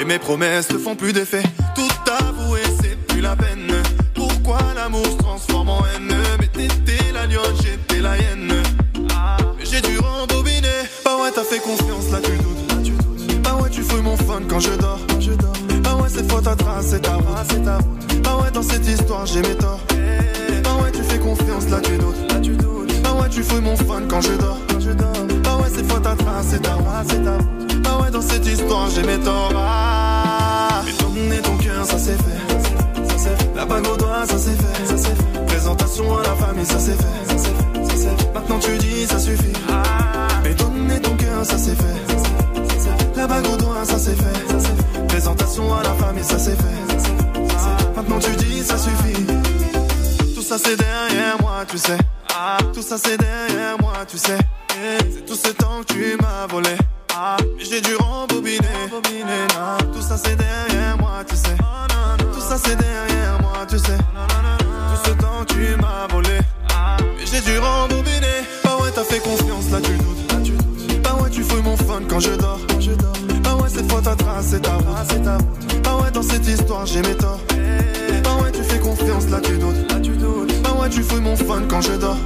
Et mes promesses ne font plus d'effet. Tout avouer, c'est plus la peine. Pourquoi l'amour se transforme en haine? Mais t'étais la lionne, j'étais la hyène. Mais j'ai dû rembobiner. Bah ouais, t'as fait confiance, là tu doutes. Là, tu doutes. Bah ouais, tu fouilles mon fun quand je dors. Quand je dors. Bah ouais, cette fois ta trace, c'est ta route. c'est ta route. Bah ouais, dans cette histoire, j'ai mes torts. Bah ouais, tu fais confiance, là tu doutes. Là, tu doutes. Tu fouilles mon fun quand je dors. Bah ouais, cette fois ta trace, c'est ta c'est ta. Bah ouais, dans cette histoire, j'ai mes torts. Mais donner ton cœur, ça c'est fait. C'est fait. La bague au doigt, ça c'est fait. C'est fait. Présentation à la famille, ça c'est fait. C'est fait. C'est. Maintenant tu dis, ça suffit. Mais donner ton cœur, ça c'est fait. C'est fait. C'est. La bague au doigt, ça c'est fait. C'est fait. Présentation à la famille, ça c'est fait. C'est c'est fait. Maintenant tu dis, ça suffit. Tout ça c'est derrière moi, tu sais. Tout ça c'est derrière moi, tu sais. C'est tout ce temps que tu m'as volé. Mais j'ai dû rembobiner. non. Tout ça c'est derrière moi, tu sais. Tout ça c'est derrière moi, tu sais. Tout ce temps que tu m'as volé. Mais j'ai dû rembobiner. Bah ouais, t'as fait confiance, là tu doutes. Là, tu doutes. Bah ouais, tu fouilles mon fun quand je dors. Quand je dors. Bah ouais, cette fois ta trace, c'est ta route. c'est ta route. Bah ouais, dans cette histoire, j'ai mes torts. Bah ouais, tu fais confiance, là tu doutes. Ouais, tu fouilles mon fun quand je dors.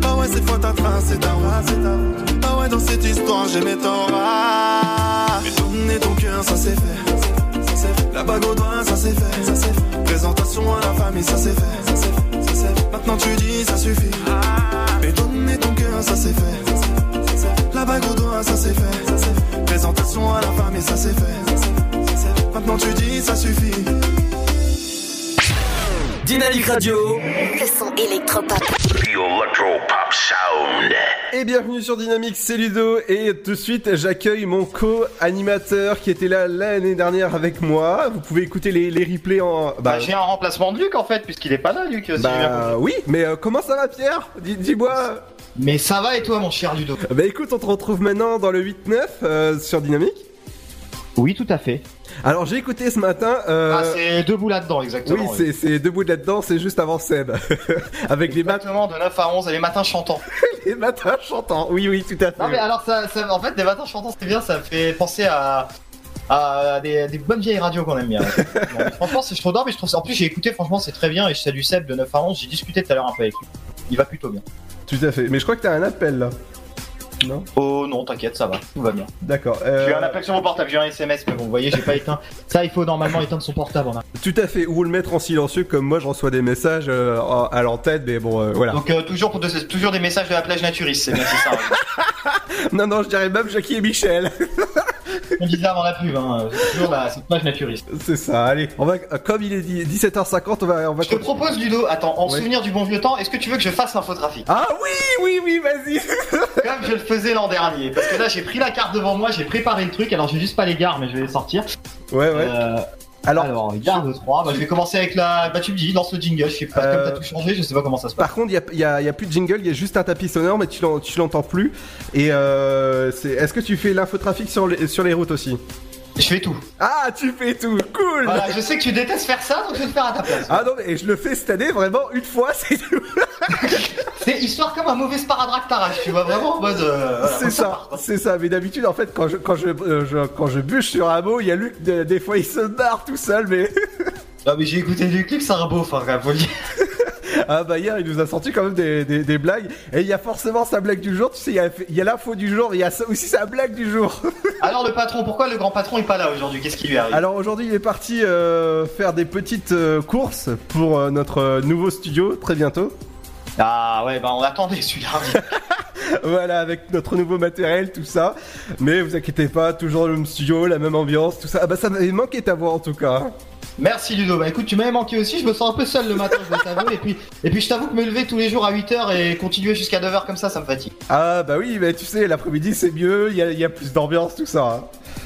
Bah ouais, cette fois ta trace, c'est ta route. c'est. Bah ouais, dans cette histoire, j'ai mes torts. Ah. Donner ton cœur, ça c'est fait. C'est. La bague au doigt, ça c'est fait. C'est. Présentation à la famille, ça c'est fait. C'est c'est. Maintenant tu dis, ça suffit. Mais donner ton cœur, ça c'est fait. C'est c'est. La bague au doigt, ça c'est fait. C'est. Présentation à la famille, c'est c'est. Ça c'est fait. Maintenant tu dis, ça suffit. Dynamique Radio. Le son électropop. Electropop Sound. Et bienvenue sur Dynamique, c'est Ludo et tout de suite j'accueille mon co-animateur qui était là l'année dernière avec moi. Vous pouvez écouter les, les replays en... Bah, j'ai un remplacement de Luc en fait, puisqu'il est pas là, Luc. si. Bah oui, mais euh, comment ça va Pierre? Dis- Dis-moi Mais ça va et toi, mon cher Ludo? Bah écoute, on te retrouve maintenant dans le 8-9 euh, sur Dynamique. Oui, tout à fait. Alors j'ai écouté ce matin... euh, Ah, c'est debout là-dedans, exactement. Oui, c'est- c'est debout de là-dedans, c'est juste avant Seb. avec les, mat- Exactement, de 9 à 11 et les matins chantants. les matins chantants. Oui, oui, tout à fait. Non, mais alors, ça, ça- en fait, les matins chantants, c'est bien, ça me fait penser à. à des, des bonnes vieilles radios qu'on aime bien. Non, franchement, c'est- je trouve, non, mais je trouve ça- En plus, j'ai écouté, franchement, c'est très bien. Et je salue Seb de 9 à 11. J'ai discuté tout à l'heure un peu avec lui. Il va plutôt bien. Tout à fait. Mais je crois que t'as un appel là. Non. Oh non, t'inquiète, ça va, tout va bien. D'accord. J'ai eu euh, un appel sur mon portable, j'ai eu un SMS, mais bon, vous voyez, j'ai pas éteint. Ça, il faut normalement éteindre son portable. en un. Tout à fait. Ou le mettre en silencieux, comme moi, je reçois des messages euh, à l'antenne, mais bon, euh, voilà. Donc euh, toujours pour de- toujours des messages de la plage naturiste, c'est bien c'est ça. hein. Non, non, je dirais même Jackie et Michel. On disait avant la pub, hein, c'est toujours la c'est naturiste. C'est ça. Allez, on va, comme il est dit- 17h50, on va, on va. Je te propose Ludo, attends, en Ouais. souvenir du bon vieux temps, est-ce que tu veux que je fasse l'infotrafic? Ah oui, oui, oui, vas-y. Comme je le faisais l'an dernier, parce que là j'ai pris la carte devant moi, j'ai préparé le truc, alors j'ai juste pas les gares, mais je vais les sortir. Ouais, ouais. Euh, Alors, alors, garde 3, bah, je vais commencer avec la. Bah, tu me dis, lance le jingle, je sais pas, Euh, comme t'as tout changé, je sais pas comment ça se passe. Par contre, il y a, il y a- il y a plus de jingle, il y a juste un tapis sonore, mais tu l'en- tu l'entends plus. Et euh, est-ce que tu fais l'infotrafic sur les, sur les routes aussi? Je fais tout. Ah, tu fais tout, cool. Voilà, je sais que tu détestes faire ça, donc je vais le faire à ta place. Ah non, mais et je le fais cette année vraiment une fois, c'est tout. C'est histoire comme un mauvais sparadrap que t'arraches, tu vois, vraiment en mode. euh, voilà, c'est ça, c'est ça. Mais d'habitude, en fait, quand je quand je, euh, je- quand je bûche sur un mot, il y a Luc. de- des fois, il se barre tout seul, mais Ah, mais j'ai écouté du clip, c'est un beau, enfin, faut le dire. Ah bah hier, il nous a sorti quand même des, des, des blagues. Et il y a forcément sa blague du jour. Tu sais, il y a, il y a l'info du jour, il y a aussi sa blague du jour. Alors, le patron, pourquoi le grand patron est pas là aujourd'hui? Qu'est-ce qui lui arrive? Alors aujourd'hui, il est parti euh, faire des petites euh, courses pour euh, notre nouveau studio très bientôt. Ah, ouais, bah, on attendait celui-là. voilà, avec notre nouveau matériel, tout ça. Mais vous inquiétez pas, toujours le même studio, la même ambiance, tout ça. Ah bah ça m'avait manqué ta voix en tout cas. Merci Ludo, bah écoute, tu m'avais manqué aussi, je me sens un peu seul le matin, je. Et puis, et puis je t'avoue que me lever tous les jours à 8h et continuer jusqu'à 9h comme ça, ça me fatigue. Ah bah oui, mais tu sais, l'après-midi c'est mieux, il y a, il y a plus d'ambiance, tout ça. hein.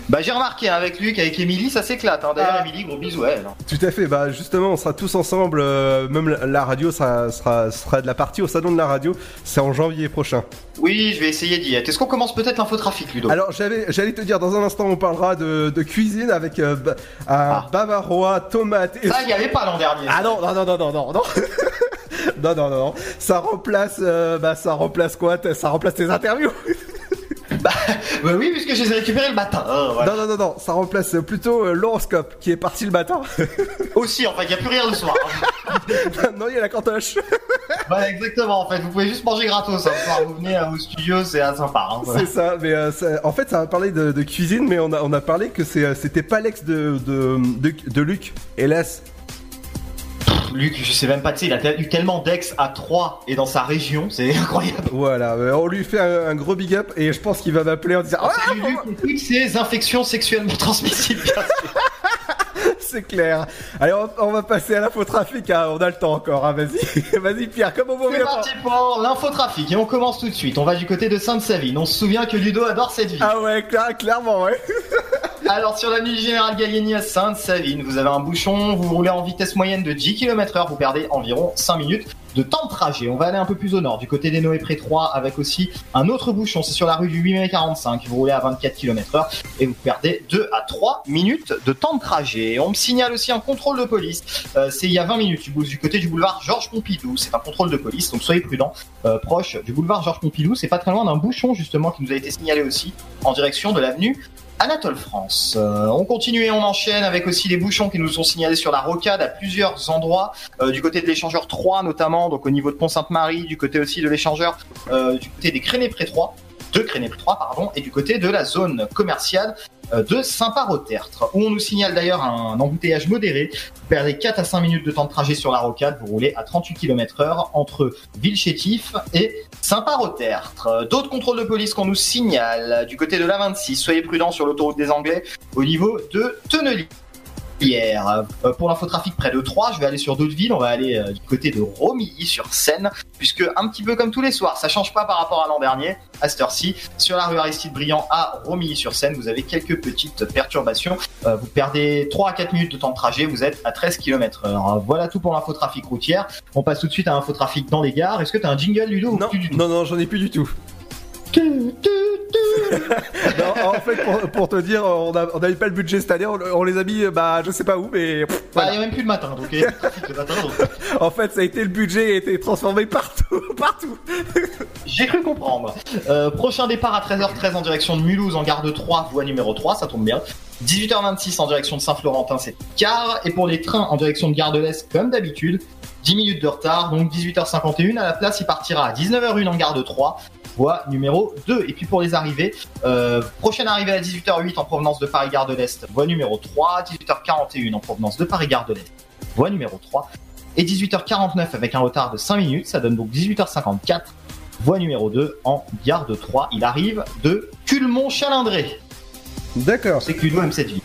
Bah j'ai remarqué hein, avec Luc, avec Emily, ça s'éclate. Hein. D'ailleurs, Ah. Emily, gros bisous à elle. hein. Tout à fait, bah justement, on sera tous ensemble, euh, même la, la radio sera, sera, sera de la partie au salon de la radio, c'est en janvier prochain. Oui, je vais essayer d'y être. Est-ce qu'on commence peut-être l'infotrafic, Ludo? Alors j'avais, j'allais te dire, dans un instant on parlera de, de cuisine avec euh, un bavarois, tomate et... Ça, il n'y avait pas l'an dernier. Ah non, non, non, non, non, non, non. non, non, non, non. Ça remplace, euh, bah, ça remplace quoi Ça remplace tes interviews. Bah oui, puisque je les ai récupérés le matin. hein, voilà. Non, non, non, non. Ça remplace plutôt euh, l'horoscope qui est parti le matin. Aussi, en fait, il n'y a plus rien le soir. hein. non, il y a la cantoche. voilà, exactement, en fait. Vous pouvez juste manger gratos. Hein. Soir, vous venez euh, au studio, c'est euh, sympa. Hein, voilà. C'est ça, mais euh, ça- en fait, ça va parler de, de cuisine, mais on a, on a parlé que euh, c'était pas l'ex de, de, de, de Luc, hélas. Luc, je sais même pas, tu sais, il a eu tellement d'ex à 3 et dans sa région, c'est incroyable. Voilà, euh, on lui fait un, un gros big up et je pense qu'il va m'appeler en disant Ah, Salut Luc, toutes ces infections sexuellement transmissibles. c'est clair. Allez, on, on va passer à l'infotrafic, hein, on a le temps encore, hein, vas-y. vas-y, Pierre, comme on C'est parti pour l'infotrafic et on commence tout de suite. On va du côté de Sainte-Savine. On se souvient que Ludo adore cette ville. Ah ouais, cla- clairement, ouais. Alors sur la nuit Général Gallieni à Sainte-Savine, vous avez un bouchon, vous roulez en vitesse moyenne de 10 km/h, vous perdez environ 5 minutes de temps de trajet. On va aller un peu plus au nord, du côté des Noé Pré 3, avec aussi un autre bouchon, c'est sur la rue du 8 mai 45, vous roulez à 24 km/h et vous perdez 2 à 3 minutes de temps de trajet. On me signale aussi un contrôle de police, Euh, c'est il y a 20 minutes, du, du côté du boulevard Georges Pompidou, c'est un contrôle de police, donc soyez prudents, Euh, proche du boulevard Georges Pompidou, c'est pas très loin d'un bouchon justement qui nous a été signalé aussi en direction de l'avenue Anatole France. Euh, on continue et on enchaîne avec aussi des bouchons qui nous sont signalés sur la rocade à plusieurs endroits, euh, du côté de l'échangeur 3 notamment, donc au niveau de Pont-Sainte-Marie, du côté aussi de l'échangeur, euh, du côté des Crénés Pré 3, de Crénés Pré 3, pardon, et du côté de la zone commerciale euh, de Saint-Par-au-Tertre, où on nous signale d'ailleurs un embouteillage modéré. Vous perdez 4 à 5 minutes de temps de trajet sur la rocade, vous roulez à 38 km heure entre Villechétif et Saint-Par-au-Tertre. Euh, D'autres contrôles de police qu'on nous signale du côté de la 26. Soyez prudents sur l'autoroute des Anglais au niveau de Tennelier. Hier, Euh, pour l'infotrafic près de 3, je vais aller sur d'autres villes, on va aller euh, du côté de Romilly sur Seine, puisque un petit peu comme tous les soirs, ça change pas par rapport à l'an dernier, à cette heure-ci, sur la rue Aristide Briand à Romilly sur Seine, vous avez quelques petites perturbations, Euh, vous perdez 3 à 4 minutes de temps de trajet, vous êtes à 13 km heure. Voilà tout pour l'infotrafic routière, on passe tout de suite à l'infotrafic dans les gares, est-ce que t'as un jingle Ludo ou Non, plus du tout? Non, non, j'en ai plus du tout. Non, en fait, pour, pour te dire, on n'avait pas le budget cette année, on, on les a mis, bah, je sais pas où, mais. pff, Bah, il y a même plus le matin, donc le matin, donc En fait, ça a été le budget a été transformé partout, partout. J'ai cru comprendre. Euh, prochain départ à 13h13 en direction de Mulhouse en gare de 3, voie numéro 3, ça tombe bien. 18h26 en direction de Saint-Florentin, c'est car. Et pour les trains en direction de Gare de l'Est, comme d'habitude, 10 minutes de retard, donc 18h51. À la place, il partira à 19h01 en gare de 3, voie numéro 2. Et puis pour les arrivées, euh, prochaine arrivée à 18h08 en provenance de Paris-Gare de l'Est, voie numéro 3, 18h41 en provenance de Paris-Gare de l'Est, voie numéro 3, et 18h49 avec un retard de 5 minutes, ça donne donc 18h54, voie numéro 2 en gare de 3. Il arrive de Culmont-Chalindré. D'accord. C'est Ludo aime cette vie.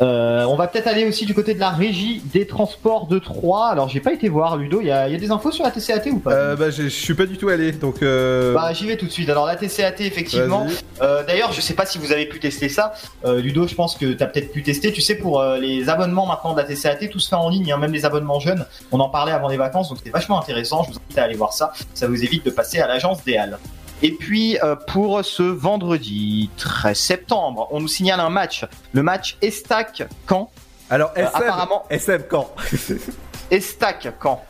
Euh, on va peut-être aller aussi du côté de la régie des transports de Troyes. Alors j'ai pas été voir Ludo, il y, a il y a des infos sur la TCAT ou pas Euh, bah, je je suis pas du tout allé, donc. Euh... Bah j'y vais tout de suite. Alors la TCAT effectivement. Euh, D'ailleurs je sais pas si vous avez pu tester ça. Euh, Ludo je pense que t'as peut-être pu tester. Tu sais pour euh, les abonnements maintenant de la TCAT tout se fait en ligne, hein, même les abonnements jeunes. On en parlait avant les vacances donc c'était vachement intéressant. Je vous invite à aller voir ça. Ça vous évite de passer à l'agence des Halles. Et puis euh, pour ce vendredi 13 septembre, on nous signale un match. Le match Estac Caen. Alors Euh, SM, apparemment SM quand Estac Caen.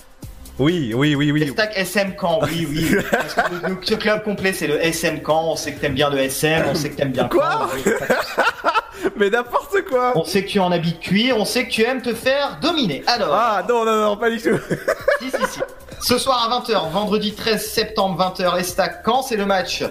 Oui, oui, oui, oui. Estac SM Caen, oui, oui. Parce que le, le club complet, c'est le SM Caen. On sait que t'aimes bien le SM, on sait que t'aimes bien Quoi Caen. Mais n'importe quoi On sait que tu es en habit de cuir, on sait que tu aimes te faire dominer. Alors, Ah non, non, non, pas du tout. si, si, si. Ce soir à 20h, vendredi 13 septembre, 20h, Estac Caen, c'est le match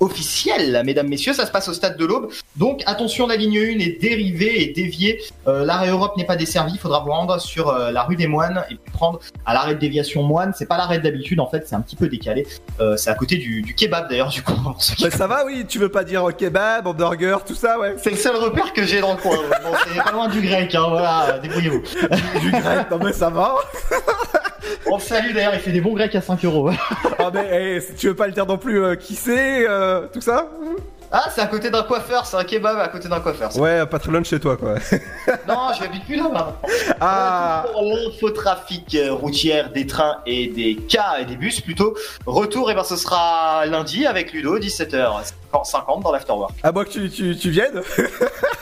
officiel, mesdames, messieurs, ça se passe au stade de l'Aube. Donc attention, la ligne 1 est dérivée et déviée. Euh, l'arrêt Europe n'est pas desservi, il faudra vous rendre sur euh, la rue des Moines et puis prendre à l'arrêt de déviation Moines. C'est pas l'arrêt d'habitude, en fait, c'est un petit peu décalé. Euh, c'est à côté du, du kebab d'ailleurs, du coup. Mais ça va, oui, tu veux pas dire kebab, hamburger, tout ça, ouais. C'est le seul repère que j'ai dans le coin. Bon, c'est pas loin du grec, hein, voilà, débrouillez-vous. Du grec, non mais ça va. On salue d'ailleurs, il fait des bons grecs à 5 euros. Ah mais eh, si tu veux pas le dire non plus euh, qui c'est, euh, tout ça Ah, c'est à côté d'un coiffeur, c'est un kebab à côté d'un coiffeur. Ouais, pas très loin de chez toi, quoi. Non, je n'habite plus là maintenant. Ah. Pour l'infotrafic euh, routière des trains et des cars et des bus plutôt. Retour, et ben ce sera lundi avec Ludo, 17h50 dans l'afterwork. À moi que tu, tu, tu viennes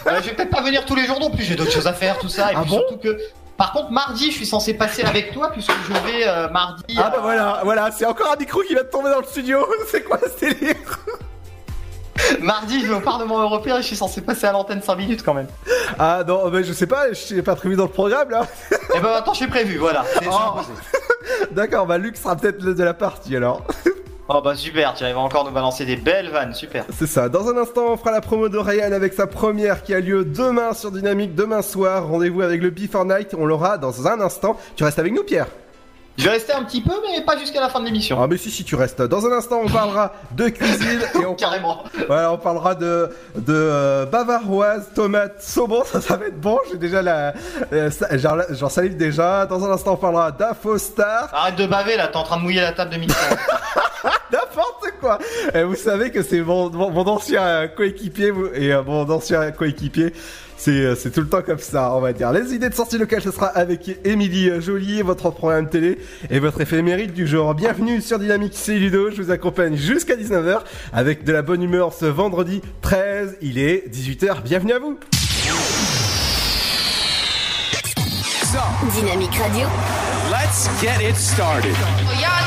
Euh, je vais peut-être pas venir tous les jours non plus, j'ai d'autres choses à faire, tout ça. Et Ah puis bon? surtout que. Par contre, mardi, je suis censé passer avec toi puisque je vais euh, mardi. Ah bah à- voilà, voilà, c'est encore un micro qui va te tomber dans le studio. C'est quoi ce délire Mardi, je vais au Parlement européen et je suis censé passer à l'antenne 5 minutes quand même. Ah non, mais je sais pas, je t'ai pas prévu dans le programme là. Et ben maintenant, j'ai prévu, voilà. Oh. D'accord, bah Luc sera peut-être le de la partie alors. Oh bah super, tu vas encore nous balancer des belles vannes, super. C'est ça. Dans un instant, on fera la promo de Ryan avec sa première qui a lieu demain sur Dynamique, demain soir. Rendez-vous avec le Before Night. On l'aura dans un instant. Tu restes avec nous, Pierre Je vais rester un petit peu, mais pas jusqu'à la fin de l'émission. Ah, mais si, si, tu restes. Dans un instant, on parlera de cuisine et on, Carrément. voilà, on parlera de, de euh, bavaroise, tomate, saumon. Ça, ça va être bon. J'ai déjà la. euh, J'en salive déjà. Dans un instant, on parlera d'Infostar. Arrête de baver là, t'es en train de mouiller la table de mixage. N'importe quoi Et Vous savez que c'est mon, mon, mon ancien coéquipier vous- et euh, mon ancien coéquipier. C'est, euh, c'est tout le temps comme ça, on va dire. Les idées de sortie locale, ce sera avec Émilie euh, Joly, votre programme télé et votre éphéméride du jour. Bienvenue sur Dynamique, c'est Ludo. Je vous accompagne jusqu'à 19h avec de la bonne humeur ce vendredi 13. Il est 18h. Bienvenue à vous. Dynamique Radio. Let's get it started.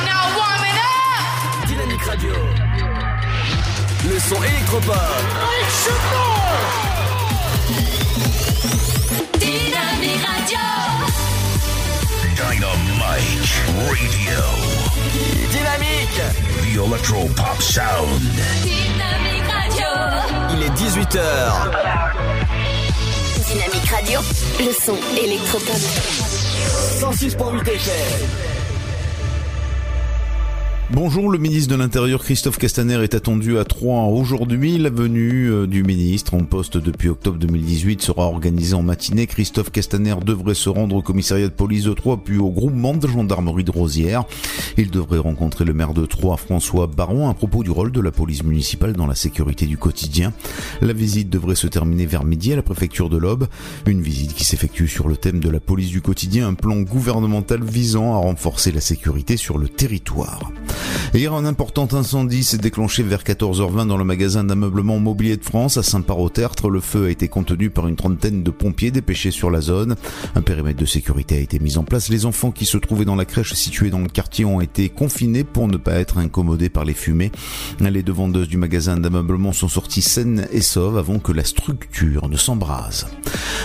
Now warming up. Dynamique Radio. Le son électropop. Radio. Dynamique. The Electro Pop Sound. Dynamique Radio. Il est 18h. Dynamique Radio. Le son électropop. 106.8 FM. Bonjour, le ministre de l'Intérieur Christophe Castaner est attendu à Troyes aujourd'hui. La venue euh, du ministre en poste depuis octobre 2018 sera organisée en matinée. Christophe Castaner devrait se rendre au commissariat de police de Troyes puis au groupement de gendarmerie de Rosières. Il devrait rencontrer le maire de Troyes, François Baron, à propos du rôle de la police municipale dans la sécurité du quotidien. La visite devrait se terminer vers midi à la préfecture de l'Aube. Une visite qui s'effectue sur le thème de la police du quotidien, un plan gouvernemental visant à renforcer la sécurité sur le territoire. Hier, un important incendie s'est déclenché vers 14h20 dans le magasin d'ameublement mobilier de France à Saint-Par-au-Tertre. Le feu a été contenu par une trentaine de pompiers dépêchés sur la zone. Un périmètre de sécurité a été mis en place. Les enfants qui se trouvaient dans la crèche située dans le quartier ont été confinés pour ne pas être incommodés par les fumées. Les deux vendeuses du magasin d'ameublement sont sorties saines et sauves avant que la structure ne s'embrase.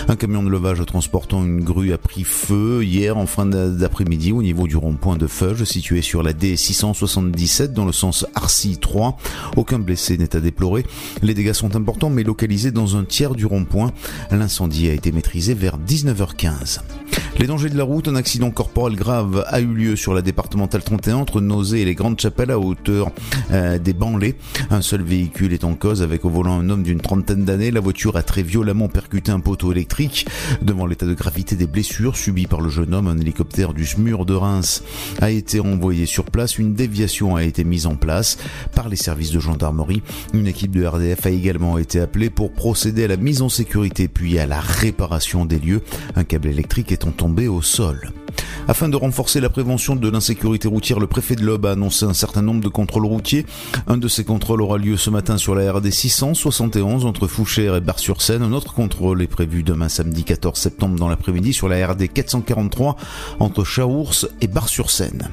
Un camion de levage transportant une grue a pris feu hier en fin d'après-midi au niveau du rond-point de Feuge situé sur la D660 77 dans le sens Arcy 3. Aucun blessé n'est à déplorer. Les dégâts sont importants mais localisés dans un tiers du rond-point. L'incendie a été maîtrisé vers 19h15. Les dangers de la route, un accident corporel grave a eu lieu sur la départementale 31 entre Nausée et les Grandes Chapelles à hauteur euh, des Banlais. Un seul véhicule est en cause avec au volant un homme d'une trentaine d'années. La voiture a très violemment percuté un poteau électrique. Devant l'état de gravité des blessures subies par le jeune homme, un hélicoptère du SMUR de Reims a été envoyé sur place. Une déviation a été mise en place par les services de gendarmerie. Une équipe de RDF a également été appelée pour procéder à la mise en sécurité puis à la réparation des lieux. Un câble électrique étant tombé au sol. Afin de renforcer la prévention de l'insécurité routière, le préfet de l'Aube a annoncé un certain nombre de contrôles routiers. Un de ces contrôles aura lieu ce matin sur la RD 671 entre Fouchères et Bar-sur-Seine. Un autre contrôle est prévu demain samedi 14 septembre dans l'après-midi sur la RD 443 entre Chaours et Bar-sur-Seine.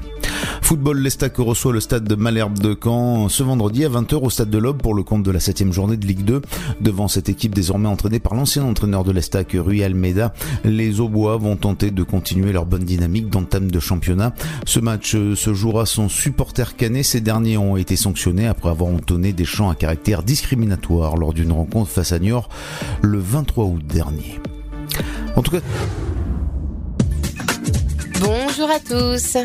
Football, l'Estac reçoit le stade de Malherbe de Caen ce vendredi à 20h au stade de l'Aube pour le compte de la 7 journée de Ligue 2. Devant cette équipe désormais entraînée par l'ancien entraîneur de l'Estac, Rui Almeida, les Aubois vont tenter de continuer leur bonne dynamique d'entame de championnat. Ce match euh, se jouera sans supporter canet. Ces derniers ont été sanctionnés après avoir entonné des chants à caractère discriminatoire lors d'une rencontre face à Niort le 23 août dernier. En tout cas, Bonjour à tous.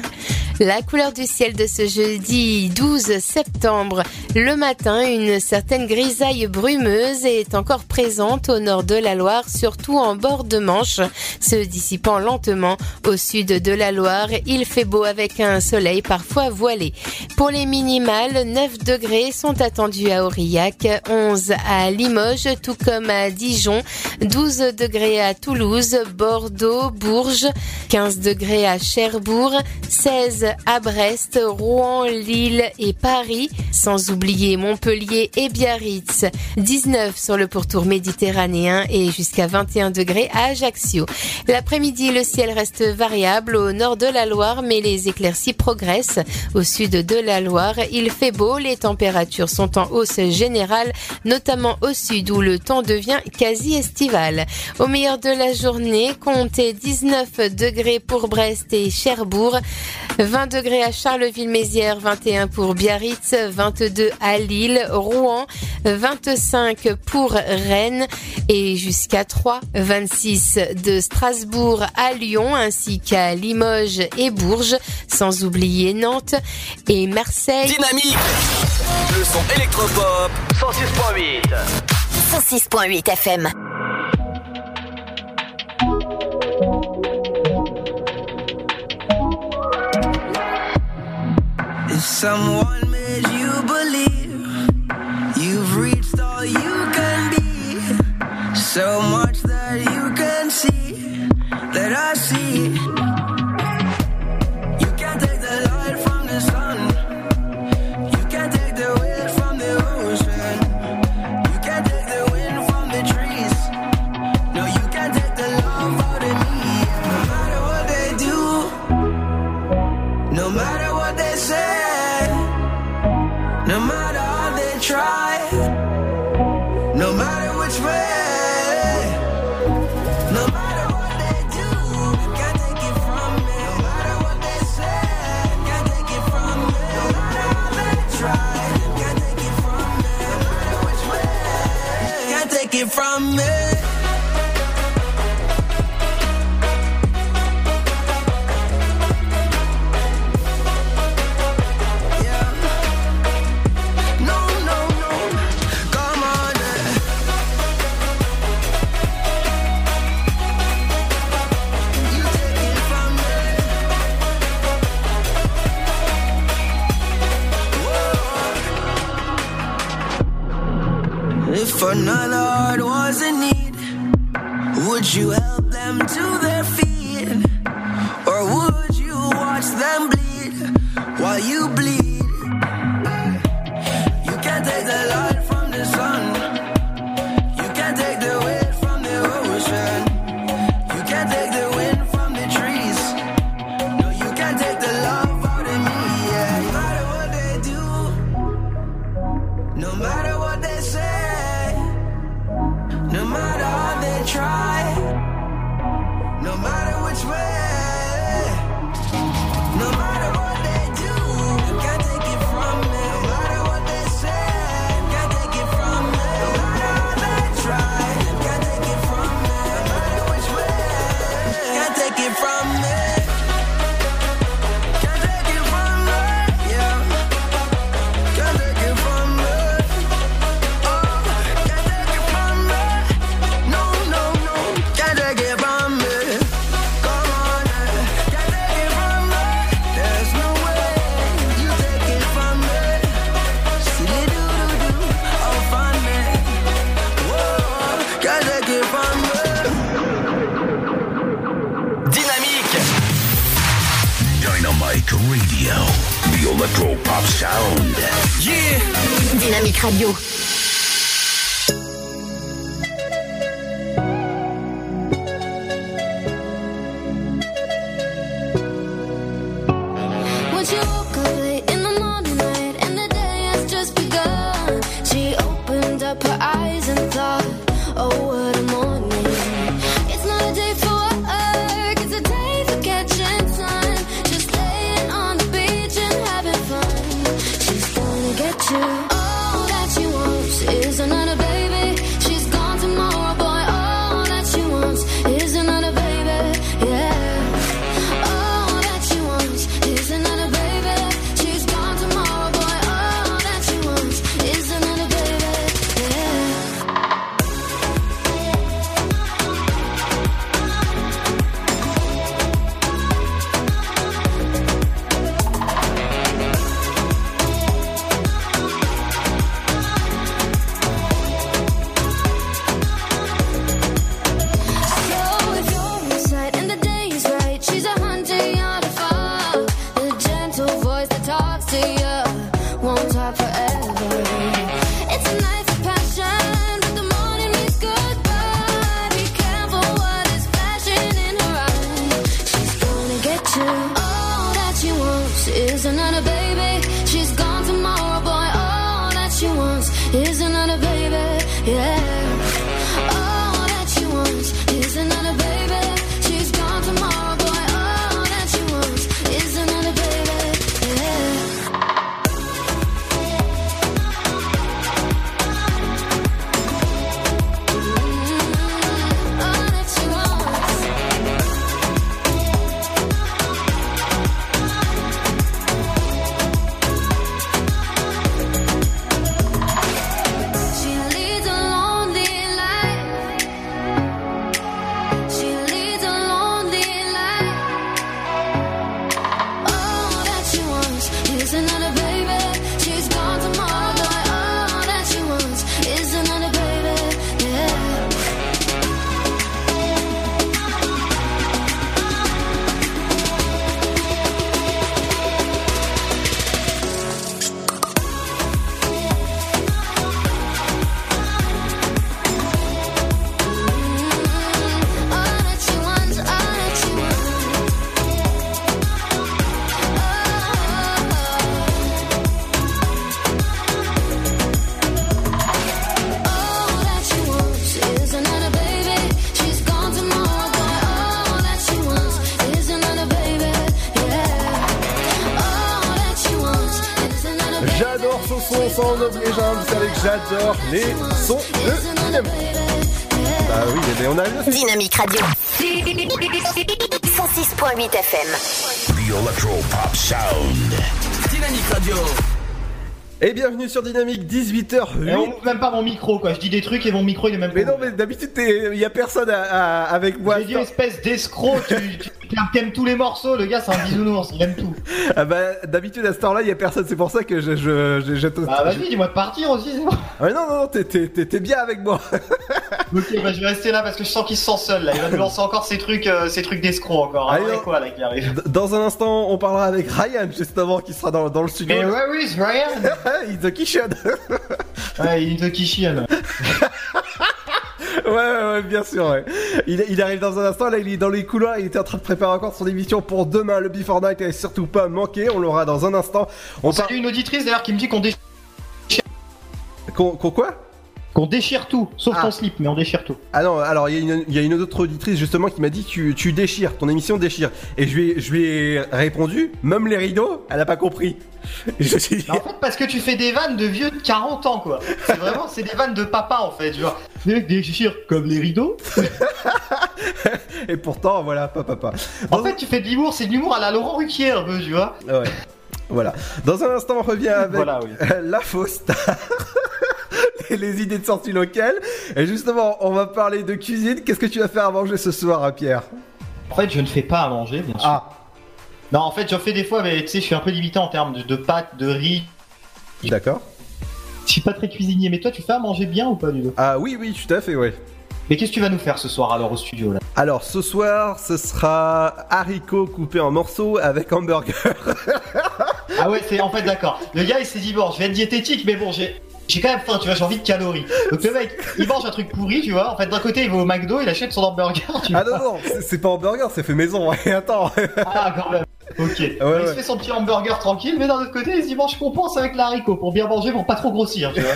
La couleur du ciel de ce jeudi 12 septembre. Le matin, une certaine grisaille brumeuse est encore présente au nord de la Loire, surtout en bord de Manche, se dissipant lentement au sud de la Loire. Il fait beau avec un soleil parfois voilé. Pour les minimales, 9 degrés sont attendus à Aurillac, 11 à Limoges, tout comme à Dijon, 12 degrés à Toulouse, Bordeaux, Bourges, 15 degrés à Cherbourg, 16 à Brest, Rouen, Lille et Paris, sans oublier Montpellier et Biarritz, 19 sur le pourtour méditerranéen et jusqu'à 21 degrés à Ajaccio. L'après-midi, le ciel reste variable au nord de la Loire, mais les éclaircies progressent. Au sud de la Loire, il fait beau, les températures sont en hausse générale, notamment au sud où le temps devient quasi estival. Au meilleur de la journée, comptez 19 degrés pour Brest et Cherbourg, 20 degrés à Charleville-Mézières, 21 pour Biarritz, 22 à Lille, Rouen, 25 pour Rennes et jusqu'à 3, 26 de Strasbourg à Lyon ainsi qu'à Limoges et Bourges, sans oublier Nantes et Marseille. Dynamique Le son électropop 106.8 106.8 FM. Someone made you believe you've reached all you can be, so much Radio. 106.8 FM. The Electro Pop Sound. Dynamique Radio. Et bienvenue sur Dynamique, 18h08. Et on ouvre même pas mon micro quoi, je dis des trucs et mon micro il est même Mais pas non, mais d'habitude, il y a personne à- à- avec moi. J'ai dit espèce d'escroc, tu, tu, tous les morceaux, le gars c'est un bisounours, il aime tout. Ah bah, d'habitude, à cette heure-là, il y a personne, c'est pour ça que je. je, je, je- Bah vas-y, dis-moi de partir aussi, c'est bon. Ah mais non, non, non, t'es bien avec moi. Ok, bah je vais rester là parce que je sens qu'il se sent seul là, il va nous lancer encore ces trucs, euh, ces trucs d'escroc encore. Allez, non. quoi là qui arrive Dans un instant, on parlera avec Ryan, justement, qui sera dans, dans le studio. Mais where is Ryan He's a kitchen. Ouais, il est de Kishian. ouais, ouais, ouais, bien sûr, ouais. Il, il arrive dans un instant, là, il est dans les couloirs, il était en train de préparer encore son émission pour demain, le Before Night, et surtout pas manquer, on l'aura dans un instant. On Salut une auditrice d'ailleurs qui me dit qu'on déchire. Qu'on qu'on quoi? Qu'on déchire tout, sauf Ah. ton slip, mais on déchire tout. Ah non, alors il y, a une- il y a une autre auditrice justement qui m'a dit tu, tu déchires, ton émission déchire. Et je lui, ai, je lui ai répondu, même les rideaux, elle a pas compris. Je me suis dit, En fait, parce que tu fais des vannes de vieux de 40 ans, quoi. C'est vraiment, c'est des vannes de papa, en fait. Genre, des déchire comme les rideaux. et pourtant, voilà, pas papa. En fait, tu fais de l'humour, c'est de l'humour à la Laurent Ruquier, un peu, tu vois. Ouais. Voilà. Dans un instant, on revient avec Voilà, oui. la fausse star. Les idées de sortie locale. Et justement, on va parler de cuisine. Qu'est-ce que tu vas faire à manger ce soir, hein, Pierre? En fait, je ne fais pas à manger, bien sûr. Ah. Non, en fait, j'en fais des fois, mais tu sais, je suis un peu limité en termes de, de pâtes, de riz. D'accord. Je suis pas très cuisinier, mais toi, tu fais à manger bien ou pas, du tout Ah oui, oui, tout à fait, ouais. Mais qu'est-ce que tu vas nous faire ce soir, alors, au studio, là? Alors, ce soir, ce sera haricots coupés en morceaux avec hamburger. Ah ouais, c'est en fait d'accord. Le gars il s'est dit bon, je vais être diététique, mais bon, j'ai j'ai quand même faim, tu vois, j'ai envie de calories. Donc le mec, il mange un truc pourri, tu vois. En fait, d'un côté, il va au McDo, il achète son hamburger. Tu Ah vois. non, non, c'est- c'est pas hamburger, c'est fait maison. Ouais, attends. Ah, quand même. Ok. il ouais. se fait son petit hamburger tranquille, mais d'un autre côté, il se dit je compense avec l'haricot pour bien manger, pour pas trop grossir, tu vois.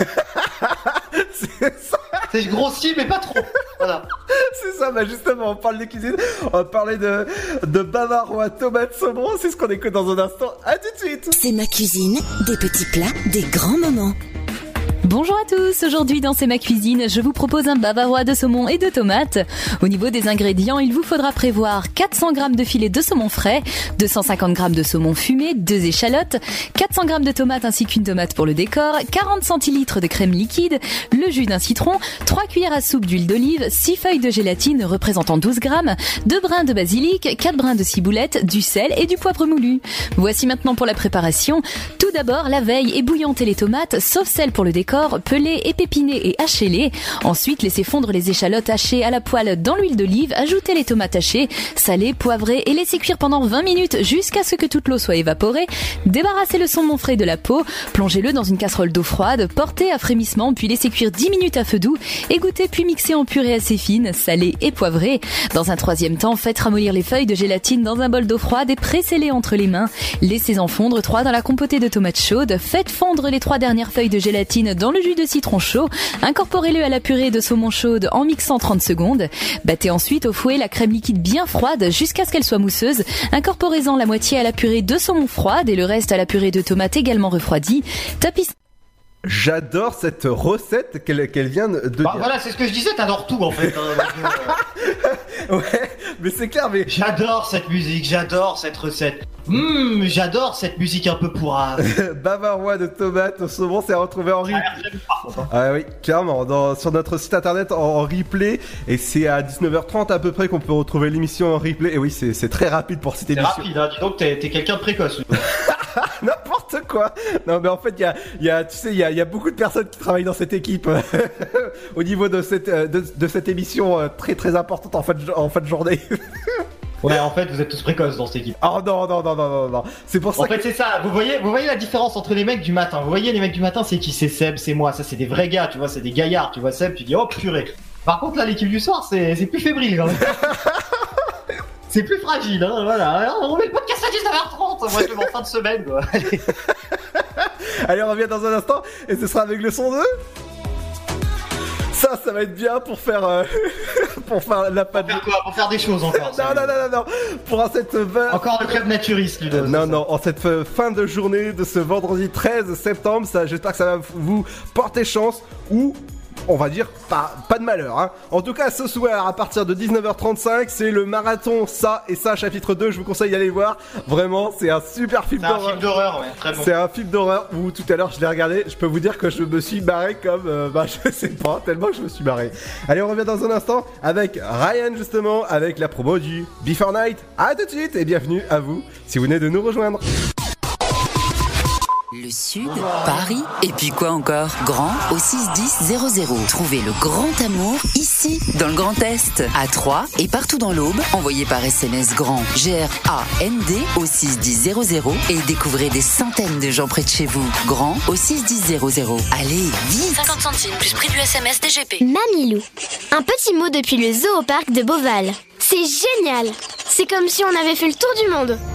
c'est je grossis, mais pas trop. Voilà. C'est ça, bah justement, on parle de cuisine, on va parler de, de bavarois, tomates, saumon, c'est ce qu'on écoute dans un instant. À tout de suite C'est ma cuisine, des petits plats, des grands moments. Bonjour à tous, aujourd'hui dans C'est ma cuisine, je vous propose un bavarois de saumon et de tomates. Au niveau des ingrédients, il vous faudra prévoir 400 g de filet de saumon frais, 250 g de saumon fumé, 2 échalotes, 400 g de tomates ainsi qu'une tomate pour le décor, 40 centilitres de crème liquide, le jus d'un citron, 3 cuillères à soupe d'huile d'olive, 6 feuilles de gélatine représentant 12 g, 2 brins de basilic, 4 brins de ciboulette, du sel et du poivre moulu. Voici maintenant pour la préparation. Tout d'abord, la veille, ébouillantez les tomates, sauf celles pour le décor, pelez, épépinez et hachez-les. Ensuite, laissez fondre les échalotes hachées à la poêle dans l'huile d'olive, ajoutez les tomates hachées, salez, poivrez et laissez cuire pendant 20 minutes jusqu'à ce que toute l'eau soit évaporée. Débarrassez le saumon frais de la peau, plongez-le dans une casserole d'eau froide, portez à frémissement puis laissez cuire 10 minutes à feu doux, égouttez puis mixez en purée assez fine, salée et poivrée. Dans un troisième temps, faites ramollir les feuilles de gélatine dans un bol d'eau froide et pressez-les entre les mains. Laissez-en fondre trois dans la compotée de tomates chaudes. Faites fondre les trois dernières feuilles de gélatine dans le jus de citron chaud. Incorporez-le à la purée de saumon chaude en mixant 30 secondes. Battez ensuite au fouet la crème liquide bien froide jusqu'à ce qu'elle soit mousseuse. Incorporez-en la moitié à la purée de saumon froide et le reste à la purée de tomates également refroidie. Tapissez J'adore cette recette qu'elle vient de Bah dire. voilà, c'est ce que je disais, t'adores tout en fait. hein. ouais, mais c'est clair, mais. J'adore cette musique, j'adore cette recette. Hum, j'adore cette musique un peu pourrave. Bavarois de tomates au saumon, c'est à retrouver en replay. Ah oui, clairement, dans, sur notre site internet en, en replay, et c'est à 19h30 à peu près qu'on peut retrouver l'émission en replay. Et oui, c'est c'est très rapide pour cette C'est émission. rapide, hein. dis donc t'es quelqu'un de précoce. N'importe quoi. Non, mais en fait, il y a, il y a, tu sais, il y a, il y a beaucoup de personnes qui travaillent dans cette équipe au niveau de cette, euh, de, de cette émission euh, très très importante en fin de, en fin de journée. Ouais, en fait, vous êtes tous précoces dans cette équipe. Oh non, non, non, non, non, non. C'est pour ça En fait, c'est ça. Vous voyez, vous voyez la différence entre les mecs du matin. Vous voyez, les mecs du matin, c'est qui? C'est Seb, c'est moi. Ça, c'est des vrais gars, tu vois, c'est des gaillards. Tu vois, Seb, tu dis, oh purée. Par contre, là, l'équipe du soir, c'est plus fébrile quand même. c'est plus fragile, hein, voilà. On met le podcast à 19h30. Moi, je le mets en fin de semaine, quoi. Allez. Allez, on revient dans un instant et ce sera avec le son 2. Ça, ça va être bien pour faire euh, pour faire la pâte. Pour faire quoi? Pour faire des choses encore. Non, non, non, non, non. Pour cette Encore le club naturiste, Ludo. Non, non, en cette fin de journée de ce vendredi 13 septembre, ça, j'espère que ça va vous porter chance ou on va dire pas, pas de malheur. Hein. En tout cas, ce soir, à partir de 19h35, c'est le marathon Ça et Ça, chapitre 2. Je vous conseille d'aller voir. Vraiment, c'est un super film C'est un d'horreur. film d'horreur, ouais, très bon. C'est un film d'horreur où tout à l'heure je l'ai regardé. Je peux vous dire que je me suis barré comme, euh, bah je sais pas, tellement que je me suis barré. Allez, on revient dans un instant avec Ryan justement, avec la promo du Before Night. À tout de suite et bienvenue à vous si vous venez de nous rejoindre. Le Sud, Paris, et puis quoi encore? Grand au 61000. Trouvez le grand amour ici, dans le Grand Est, à Troyes et partout dans l'Aube. Envoyez par SMS grand G-R-A-N-D au 61000 et découvrez des centaines de gens près de chez vous. Grand au 61000. Allez, vite 50 centimes plus prix du SMS DGP. Mamilou. Un petit mot depuis le zoo au parc de Beauval. C'est génial C'est comme si on avait fait le tour du monde.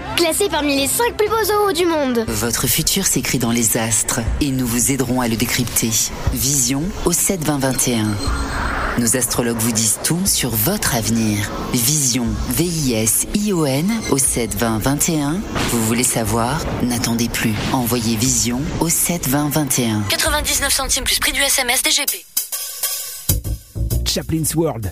Classé parmi les 5 plus beaux zoos du monde. Votre futur s'écrit dans les astres et nous vous aiderons à le décrypter. Vision au 7 20 21. Nos astrologues vous disent tout sur votre avenir. Vision, V-I-S-I-O-N au 7 20 21. Vous voulez savoir? N'attendez plus. Envoyez Vision au 7 20 21. 99 centimes plus prix du SMS DGP. Chaplin's World,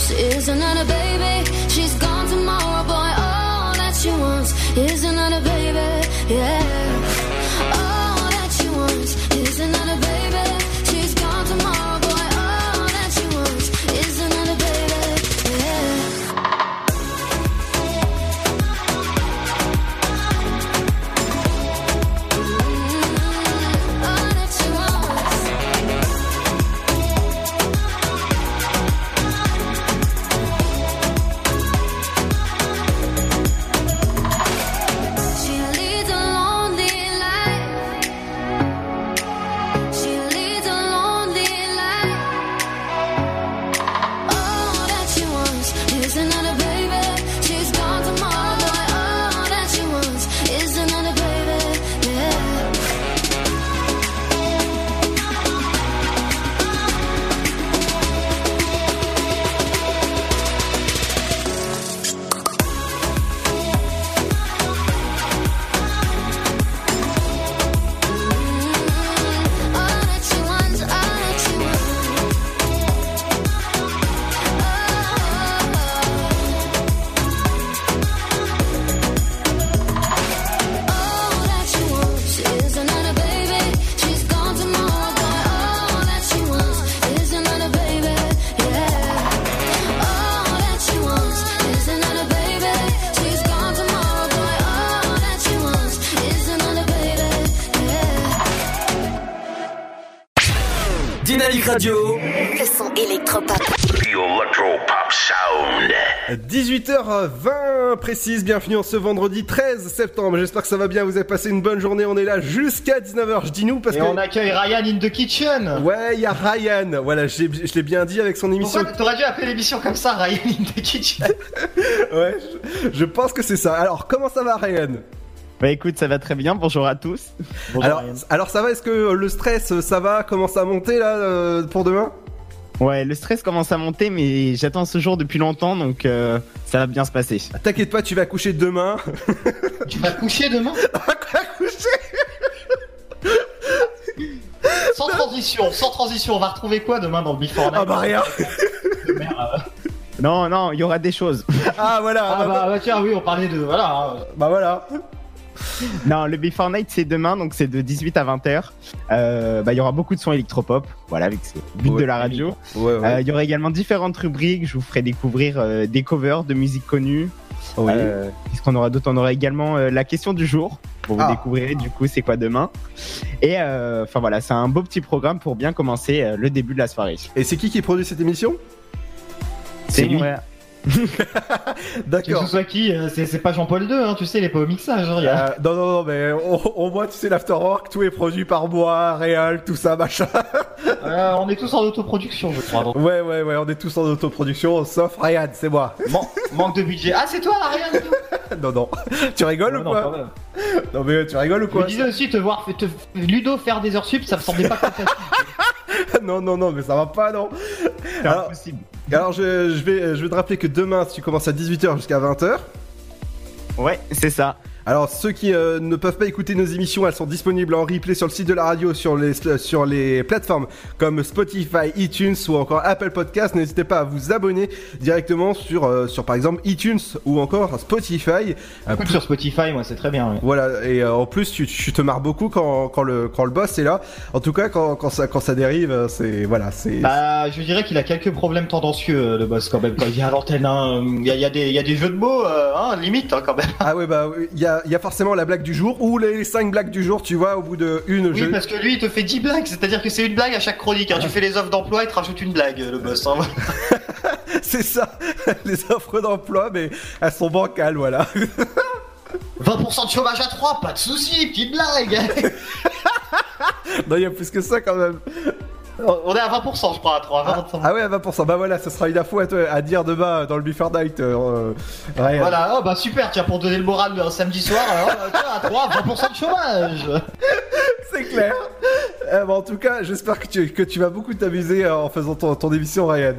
She wants is another baby. Précise, bienvenue en ce vendredi 13 septembre. J'espère que ça va bien, vous avez passé une bonne journée. On est là jusqu'à 19h. Je dis nous parce Et que. on accueille Ryan in the kitchen. Ouais, il y a Ryan. Voilà, je l'ai bien dit avec son émission. Pourquoi t'aurais dû appeler l'émission comme ça, Ryan in the kitchen? Ouais, je, je pense que c'est ça. Alors, comment ça va, Ryan? Bah écoute, ça va très bien, bonjour à tous. alors, alors, ça va? Est-ce que le stress, ça va? Commence à monter là euh, pour demain? Ouais, le stress commence à monter, mais j'attends ce jour depuis longtemps, donc euh, ça va bien se passer. T'inquiète pas, tu vas coucher demain. Tu vas coucher demain? Sans transition, sans transition, on va retrouver quoi demain dans le Before Night? Ah bah rien Non, non, il y aura des choses. Ah voilà Ah bah, bah, tiens, oui, on parlait de... Voilà. hein. Bah voilà Non, le Before Night c'est demain, donc c'est de 18 à 20h. Euh, bah, il y aura beaucoup de sons électropop, voilà, avec ce but Ouais. de la radio. Ouais, ouais. Euh, Il y aura également différentes rubriques. Je vous ferai découvrir euh, des covers de musique connue. Oui. Euh, Qu'est-ce qu'on aura d'autre? On aura également euh, la question du jour. Pour vous Ah. découvrir du coup c'est quoi demain. Et euh, enfin voilà, c'est un beau petit programme pour bien commencer euh, le début de la soirée. Et c'est qui qui produit cette émission? C'est lui. Moi. Que D'accord. ce soit qui, c'est c'est pas Jean-Paul II, hein, tu sais, il est pas au mixage. hein, a- Euh, non, non, non, mais au, au moins, tu sais, l'afterwork, tout est produit par moi, Réal, tout ça, machin. Euh, on est tous en autoproduction, je crois. donc. Ouais, ouais, ouais, on est tous en autoproduction, sauf Ryan, c'est moi. Man- manque de budget. Ah, c'est toi, tout. non, non. Tu rigoles Non, ou quoi. Non, mais tu rigoles ou Je quoi me disais aussi te voir te, Ludo faire des heures sup, ça me semblait pas compatible. Non, non, non, mais ça va pas, non. Alors, impossible. Alors je, je vais, je vais te rappeler que demain, tu commences à 18h jusqu'à 20h. Ouais, c'est ça. Alors ceux qui euh, ne peuvent pas écouter nos émissions, elles sont disponibles en replay sur le site de la radio, sur les sur les plateformes comme Spotify, iTunes ou encore Apple Podcast. N'hésitez pas à vous abonner directement sur euh, sur par exemple iTunes ou encore Spotify. Euh, sur Spotify, moi, c'est très bien. ouais. voilà et euh, en plus tu, tu te marres beaucoup quand, quand le quand le boss est là. En tout cas quand, quand ça quand ça dérive, euh, c'est voilà c'est Bah, je dirais qu'il a quelques problèmes tendancieux, euh, le boss, quand même, quand il vient à l'antenne. hein. Il y, a, il y, a des- il y a des jeux de mots, euh, hein, limite, hein, quand même. ah ouais bah il y a il y a forcément la blague du jour ou les 5 blagues du jour, tu vois au bout de une Oui, je- parce que lui, il te fait 10 blagues, c'est-à-dire que c'est une blague à chaque chronique. hein. Tu fais les offres d'emploi, il te rajoute une blague, le boss. hein. c'est ça les offres d'emploi mais elles sont bancales voilà. 20% de chômage à 3, pas de soucis, petite blague. non, il y a plus que ça quand même. On est à 20%, je crois, à 3. 20%. Ah ouais, 20%. Bah voilà, ce sera une info à, te- à dire demain dans le Before Night. euh, euh. Voilà, oh, bah super, tiens, pour donner le moral un samedi soir, alors, euh, tiens, à 3, 20% de chômage. C'est clair. Euh, bah, en tout cas, j'espère que tu, que tu vas beaucoup t'amuser euh, en faisant ton, ton émission, Ryan.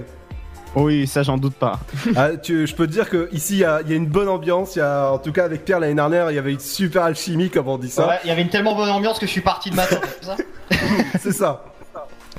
Oui, ça j'en doute pas. Ah, tu, je peux te dire que ici il y a, il y a une bonne ambiance. Il y a, en tout cas, avec Pierre l'année dernière, il y avait une super alchimie, comme on dit ça. Ouais, il y avait une tellement bonne ambiance que je suis parti de matin. c'est ça? C'est ça.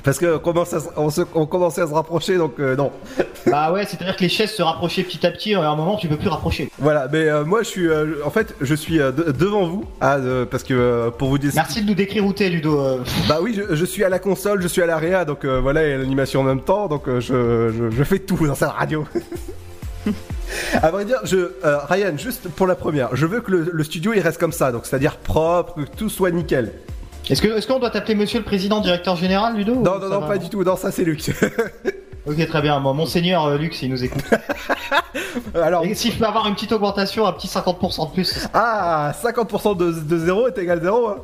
Parce que on, commence à se- on, se- on commençait à se rapprocher, donc euh, non. Bah ouais, c'est-à-dire que les chaises se rapprochaient petit à petit, à un moment tu peux plus rapprocher. Voilà, mais euh, moi je suis, euh, en fait, je suis de- devant vous, ah, parce que pour vous dire. Merci de nous décrire où t'es, Ludo. Bah oui, je, je suis à la console, je suis à l'AREA, donc voilà, et l'animation en même temps, donc je, je, je fais tout dans cette radio. à vrai dire, je, euh, Ryan, juste pour la première, je veux que le, le studio il reste comme ça, donc c'est-à-dire propre, que tout soit nickel. Est-ce que est-ce qu'on doit t'appeler Monsieur le Président, Directeur Général, Ludo Non, non, non, va pas du tout, non, ça c'est Luc. Ok, très bien. Bon, Monseigneur euh, Luc, s'il nous écoute. Alors, Et si je peux avoir une petite augmentation, un petit 50% de plus. ah, 50% de, de 0 est égal 0 hein.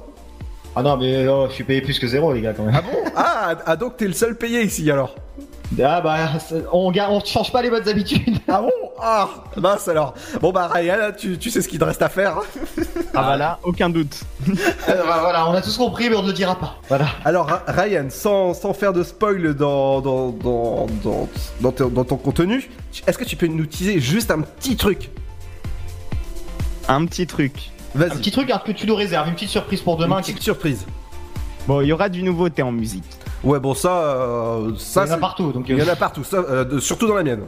Ah non, mais oh, je suis payé plus que zéro, les gars, quand même. Ah bon? Ah, ah, donc t'es le seul payé ici alors Ah bah, on, ga- on change pas les bonnes habitudes. Ah bon? Ah, mince alors. Bon bah Ryan, tu, tu sais ce qu'il te reste à faire. Ah voilà, aucun doute. Euh, bah, voilà, on a tous compris, mais on ne le dira pas. Voilà. Alors Ryan, sans, sans faire de spoil dans, dans, dans, dans, dans ton, dans ton contenu, est-ce que tu peux nous teaser juste un petit truc? Un petit truc. Un Vas-y, petit truc alors que tu nous réserves, une petite surprise pour une demain. petite surprise. Bon, il y aura du nouveauté en musique. Ouais bon ça, euh, ça Il y en a c'est- partout, donc. Il y en euh, a partout, ça, euh, de- surtout dans la mienne.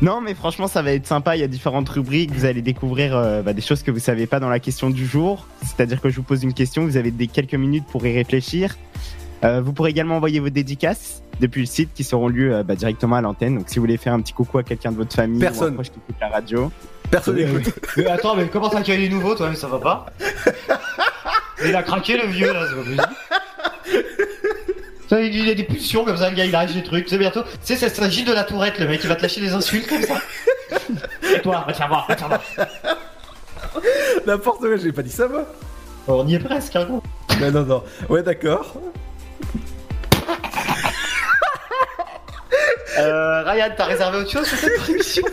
Non, mais franchement, ça va être sympa. Il y a différentes rubriques. Vous allez découvrir euh, bah, des choses que vous savez pas dans la question du jour. C'est-à-dire que je vous pose une question, vous avez des quelques minutes pour y réfléchir. Euh, vous pourrez également envoyer vos dédicaces depuis le site qui seront lues euh, bah, directement à l'antenne. Donc, si vous voulez faire un petit coucou à quelqu'un de votre famille, Personne. ou un proche qui écoute la radio, Personne euh, n'écoute. mais attends, mais comment t'accueilles les nouveaux, toi, mais ça va pas Il a craqué, le vieux, là, c'est pas possible. Ça, Il a des pulsions comme ça, le gars il lâche des trucs, c'est bientôt. Tu sais, ça s'agit de la tourette, le mec il va te lâcher des insultes comme ça. Et toi, va te faire voir, va te faire voir. N'importe quoi, j'ai pas dit ça moi. On y est presque, hein, gros. Non non non. Ouais d'accord. Euh, Ryan, t'as réservé autre chose sur cette émission?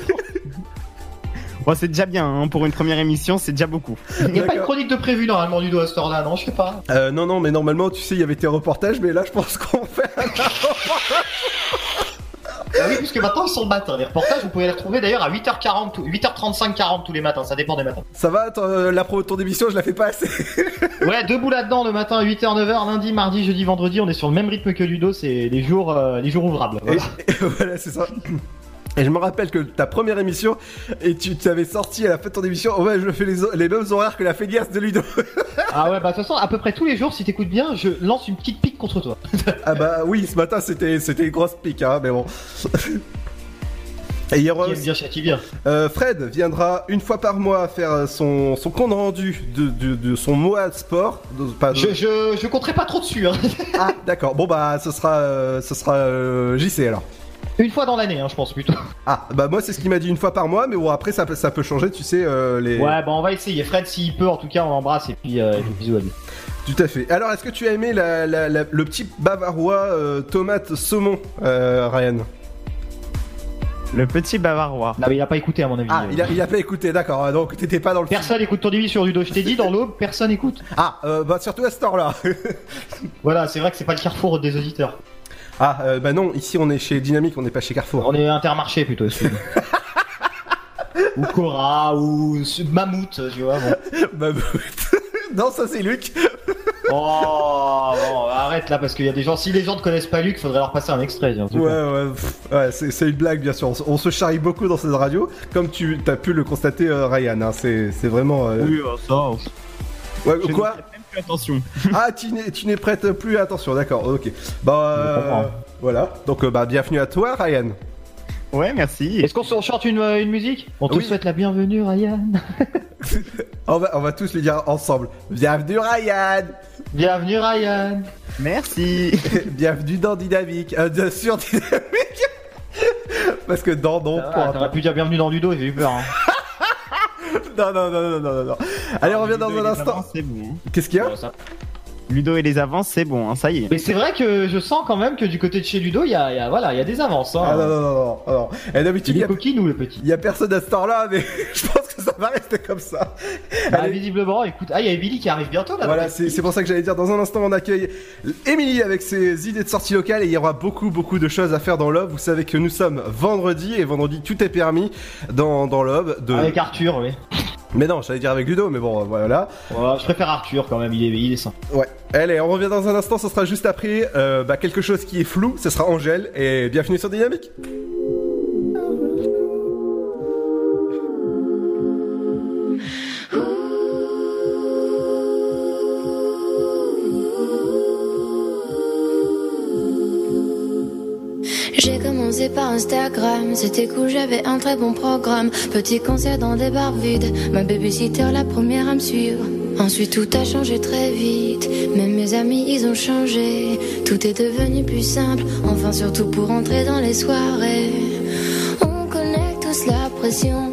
Bon, c'est déjà bien. hein. Pour une première émission, c'est déjà beaucoup. Il n'y a pas une chronique de prévu normalement du dos à cette heure-là, non, je sais pas. Euh, non non mais normalement tu sais il y avait tes reportages mais là je pense qu'on fait un Ah oui, puisque maintenant ils sont le matin. Les reportages, vous pouvez les retrouver d'ailleurs à 8h40, tout- 8h35, 40 tous les matins, ça dépend des matins. Ça va, ton- euh, la pro ton émission, je la fais pas assez. Ouais, debout là-dedans le matin, 8h, 9h, lundi, mardi, jeudi, vendredi, on est sur le même rythme que Ludo, c'est les jours, euh, les jours ouvrables. Voilà, c'est ça. Et je me rappelle que ta première émission, et tu t'avais sorti à la fin de ton émission, oh ouais, je fais les, les mêmes horaires que la Félias de Ludo. Ah ouais, bah de toute façon, à peu près tous les jours, si t'écoutes bien, je lance une petite pique contre toi. ah bah oui, ce matin c'était c'était une grosse pique, hein, mais bon. Et aura Qui bien châtie bien. Euh, Fred viendra une fois par mois faire son, son compte rendu de, de, de son MOA sport. De- pas Je, je, je compterai pas trop dessus. Hein. Ah d'accord, bon bah ce sera, euh, ce sera euh, JC alors. Une fois dans l'année, hein, je pense plutôt. Ah bah moi c'est ce qu'il m'a dit une fois par mois, mais bon après ça, peut- ça peut changer, tu sais, euh, les... Ouais, bah on va essayer. Fred, s'il peut, en tout cas, on l'embrasse et puis, euh, et puis bisous à lui. Tout à fait. Alors est-ce que tu as aimé la, la- la- le petit bavarois euh, tomate saumon, euh, Ryan? Le petit bavarois. Non, mais il a pas écouté à mon avis. Ah, il a, il a pas écouté, d'accord, ah, donc t'étais pas dans le... Personne écoute ton émission du dos. Je t'ai dit, dans l'aube, personne écoute. Ah, euh, bah surtout à ce temps-là. Voilà, c'est vrai que c'est pas le carrefour des auditeurs. Ah, euh, bah non, ici on est chez Dynamique, on n'est pas chez Carrefour. On est intermarché plutôt. ou Cora, ou Mammouth, tu vois. Bon. Bah, non, ça c'est Luc. Oh, bon, arrête là, parce qu'il y a des gens. Si les gens ne connaissent pas Luc, faudrait leur passer un extrait. tiens, en tout Ouais, cas. ouais, pff, ouais, c'est une blague, bien sûr. On, se- on se charrie beaucoup dans cette radio, comme tu as pu le constater, euh, Ryan. hein, c'est c'est vraiment. euh, Oui, euh, ça. Ouais, quoi plus attention. Ah, tu n'es prête plus Attention, d'accord, ok. Bah, euh, voilà. Donc, euh, bah, bienvenue à toi, Ryan. Ouais, merci. Est-ce qu'on se- chante une, euh, une musique? On te Oui. souhaite la bienvenue, Ryan. On va, on va tous le dire ensemble. Bienvenue, Ryan. Bienvenue, Ryan. Merci. bienvenue dans Dynamique. Euh, sur Dynamique. Parce que dans, non, Ah, point. T'aurais pu dire bienvenue dans Ludo, j'ai eu peur. hein. Non, non, non, non, non, non, non. Allez, on revient dans un instant. C'est bon. Qu'est-ce qu'il y a? Ludo et les avances, c'est bon, hein, ça y est. Mais c'est vrai que je sens quand même que du côté de chez Ludo, il y a, il y a- voilà, il y a des avances. Hein. Ah non, non, non, non, non, non. Et d'habitude, Il il y est a, coquine ou le petit il y a personne à ce temps-là, mais je pense que ça va rester comme ça. Bah, Allez. visiblement, écoute. Ah, il y a Emily qui arrive bientôt là. Voilà, c'est c'est pour ça que j'allais dire, dans un instant, on accueille Émilie avec ses idées de sortie locale et il y aura beaucoup, beaucoup de choses à faire dans l'Ob. Vous savez que nous sommes vendredi et vendredi, tout est permis dans, dans l'Ob. De... Avec Arthur, oui. Mais non, j'allais dire avec Ludo, mais bon, voilà. Je préfère Arthur quand même, il est, il est sain. Ouais. Allez, on revient dans un instant, ce sera juste après euh, bah, quelque chose qui est flou, ce sera Angèle et bienvenue sur Dynamique. J'ai commencé par Instagram, c'était cool, j'avais un très bon programme. Petit concert dans des bars vides, ma babysitter la première à me suivre. Ensuite tout a changé très vite, même mes amis ils ont changé. Tout est devenu plus simple, enfin surtout pour entrer dans les soirées. On connaît tous la pression,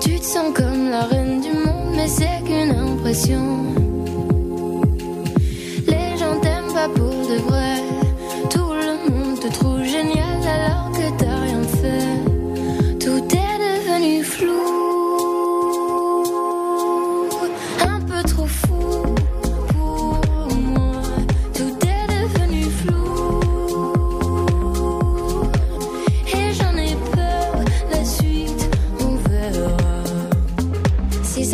tu te sens comme la reine du monde, mais c'est qu'une impression.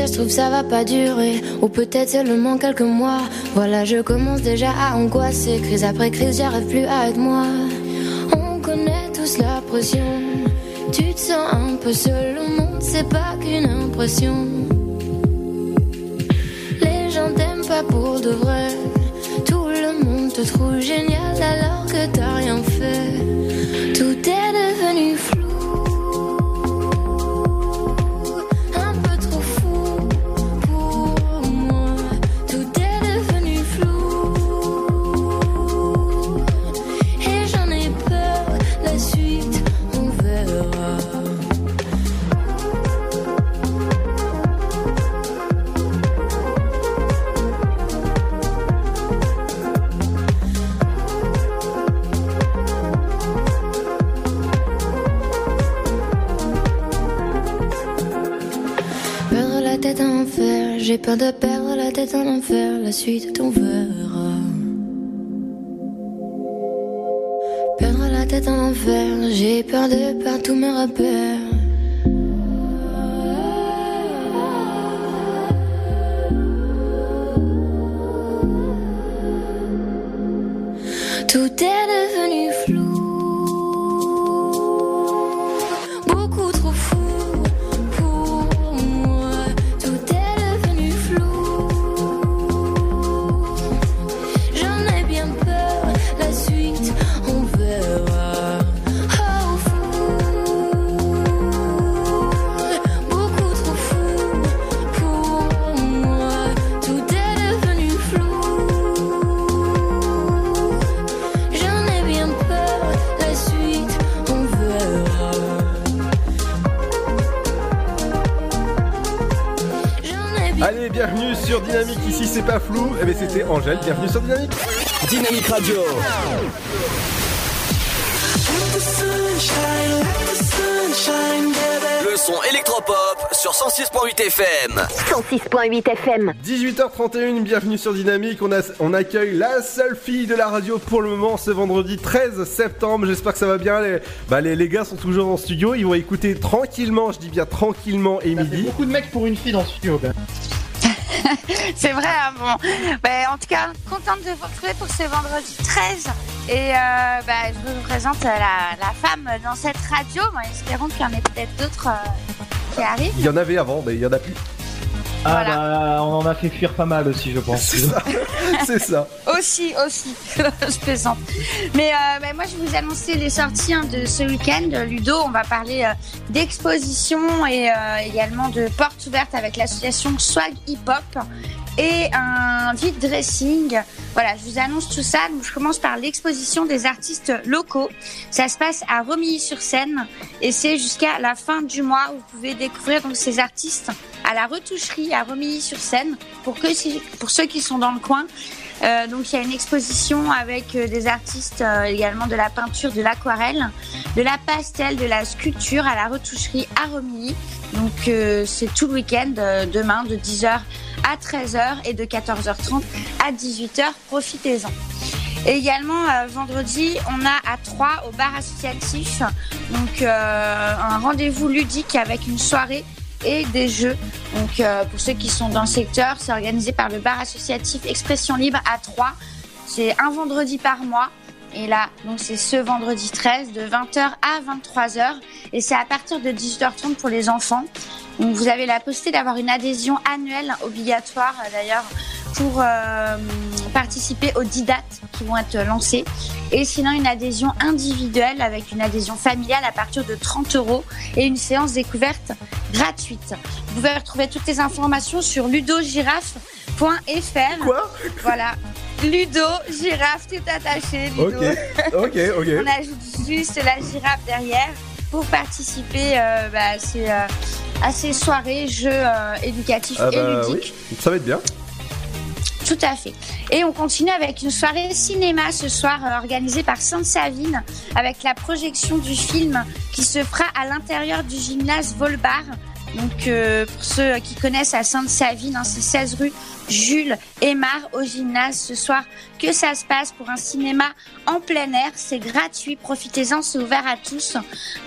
Ça se trouve, ça va pas durer. Ou peut-être seulement quelques mois. Voilà, je commence déjà à angoisser. Crise après crise, j'arrive plus à être moi. On connaît tous la pression. Tu te sens un peu seul au monde, c'est pas qu'une impression. Les gens t'aiment pas pour de vrai. Tout le monde te trouve génial alors que t'as rien fait. J'ai peur de perdre la tête en enfer, la suite on verra. Perdre la tête en enfer, j'ai peur de perdre tous mes FM. 106.8 FM. 18h31, bienvenue sur Dynamique. On, a, on accueille la seule fille de la radio pour le moment ce vendredi 13 septembre. J'espère que ça va bien. Les, bah, les, les gars sont toujours en studio. Ils vont écouter tranquillement, je dis bien tranquillement, et midi. Beaucoup de mecs pour une fille dans le studio. ben. C'est vrai, hein, bon. Ben, en tout cas, contente de vous retrouver pour ce vendredi 13. Et euh, ben, je vous présente la, la femme dans cette radio. Bon, espérons qu'il y en ait peut-être d'autres euh, qui arrivent. Il y en avait avant, mais il y en a plus. Ah Voilà. bah, on en a fait fuir pas mal aussi, je pense. C'est ça. Aussi, aussi. je plaisante. Mais euh, ben, moi, je vais vous annoncer les sorties hein, de ce week-end. Ludo, on va parler euh, d'exposition et euh, également de portes ouvertes avec l'association Swag Hip Hop et un vide dressing. Voilà, je vous annonce tout ça. Donc, je commence par l'exposition des artistes locaux. Ça se passe à Romilly-sur-Seine et c'est jusqu'à la fin du mois où vous pouvez découvrir donc ces artistes à la retoucherie à Romilly-sur-Seine pour que pour ceux qui sont dans le coin. Euh, donc il y a une exposition avec euh, des artistes euh, également de la peinture, de l'aquarelle, de la pastel, de la sculpture à la retoucherie à Romilly. Donc c'est tout le week-end, demain de 10h à 13h et de 14h30 à 18h. Profitez-en. Et également vendredi, on a à 3 au bar associatif donc un rendez-vous ludique avec une soirée et des jeux. Donc euh, pour ceux qui sont dans le secteur, c'est organisé par le bar associatif Expression Libre à 3. C'est un vendredi par mois. Et là, donc c'est ce vendredi 13 de 20h à 23h et c'est à partir de 18h30 pour les enfants. Donc vous avez la possibilité d'avoir une adhésion annuelle obligatoire euh, d'ailleurs pour euh, participer aux 10 dates qui vont être lancées. Et sinon une adhésion individuelle avec une adhésion familiale à partir de 30 euros et une séance découverte gratuite. Vous pouvez retrouver toutes les informations sur ludogiraffe.fr. Quoi? Voilà. Ludo, girafe, tout attaché. Ludo. Ok, ok, ok. On ajoute juste la girafe derrière pour participer euh, bah, à, ces, euh, à ces soirées, jeux euh, éducatifs Ah et bah ludiques. oui, ça va être bien. Tout à fait. Et on continue avec une soirée cinéma ce soir euh, organisée par Sainte-Savine avec la projection du film qui se fera à l'intérieur du gymnase Volbar. Donc euh, pour ceux qui connaissent à Sainte-Savine, hein, c'est 16 rue Jules Aymar au gymnase ce soir que ça se passe pour un cinéma en plein air. C'est gratuit, profitez-en, c'est ouvert à tous.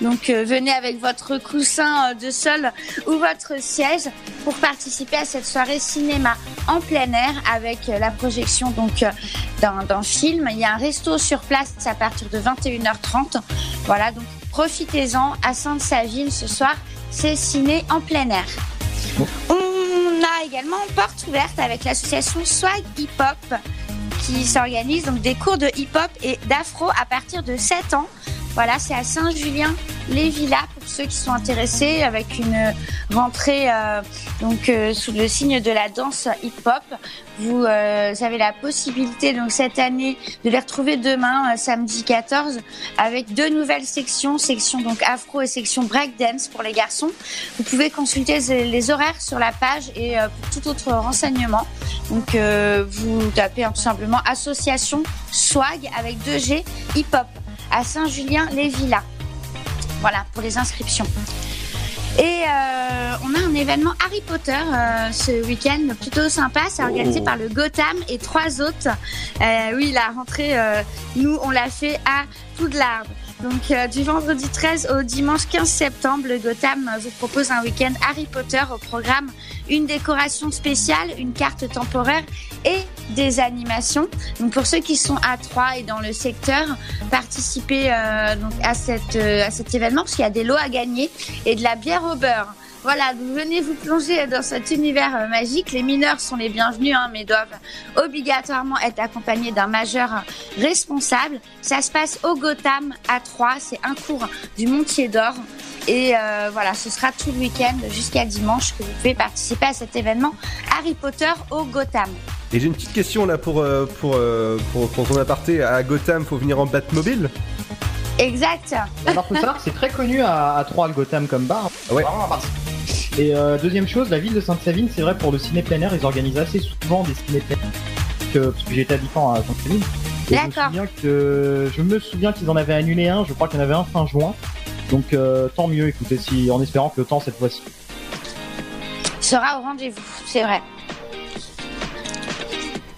Donc euh, venez avec votre coussin euh, de sol ou votre siège pour participer à cette soirée cinéma en plein air avec euh, la projection donc euh, d'un film. Il y a un resto sur place à partir de 21h30. Voilà, donc profitez-en à Sainte-Savine ce soir. C'est ciné en plein air. On a également porte ouverte avec l'association Swag Hip Hop qui s'organise donc des cours de hip hop et d'afro à partir de 7 ans. Voilà, c'est à Saint-Julien-les-Villas pour ceux qui sont intéressés avec une rentrée euh, donc euh, sous le signe de la danse hip hop. Vous euh, avez la possibilité donc cette année de les retrouver demain samedi 14 avec deux nouvelles sections, section donc afro et section breakdance pour les garçons. Vous pouvez consulter les les horaires sur la page et pour tout autre renseignement. Donc vous tapez hein, tout simplement association swag avec 2G hip hop à Saint-Julien-les-Villas. Voilà pour les inscriptions. Et euh, on a un événement Harry Potter euh, ce week-end plutôt sympa. C'est organisé Oh. par le Gotham et trois autres. Euh, oui, la rentrée, nous, on l'a fait à Poudlard. Donc euh, du vendredi 13 au dimanche 15 septembre, le Gotham vous propose un week-end Harry Potter au programme une décoration spéciale, une carte temporaire et des animations. Donc pour ceux qui sont à Troyes et dans le secteur, participez euh, donc à, euh, à cet événement parce qu'il y a des lots à gagner et de la bière au beurre. Voilà, venez vous plonger dans cet univers euh, magique. Les mineurs sont les bienvenus, hein, mais doivent obligatoirement être accompagnés d'un majeur responsable. Ça se passe au Gotham à Troyes. C'est un cours du Montier d'Or. Et euh, voilà, ce sera tout le week-end jusqu'à dimanche que vous pouvez participer à cet événement Harry Potter au Gotham. Et j'ai une petite question là pour, pour, euh, pour, pour ton aparté. À Gotham, faut venir en Batmobile? Exact. Alors faut savoir que c'est très connu à, à Troyes le Gotham comme bar. Ouais. Vraiment à part- Et euh, deuxième chose, la ville de Sainte-Savine, c'est vrai pour le ciné plein air, ils organisent assez souvent des ciné plein air. Que, parce que j'étais habitant à Sainte-Savine. Et je me D'accord. souviens que je me souviens qu'ils en avaient annulé un. Je crois qu'il y en avait un fin juin. Donc euh, tant mieux. Écoutez, si en espérant que le temps cette fois-ci. Sera au rendez-vous, c'est vrai.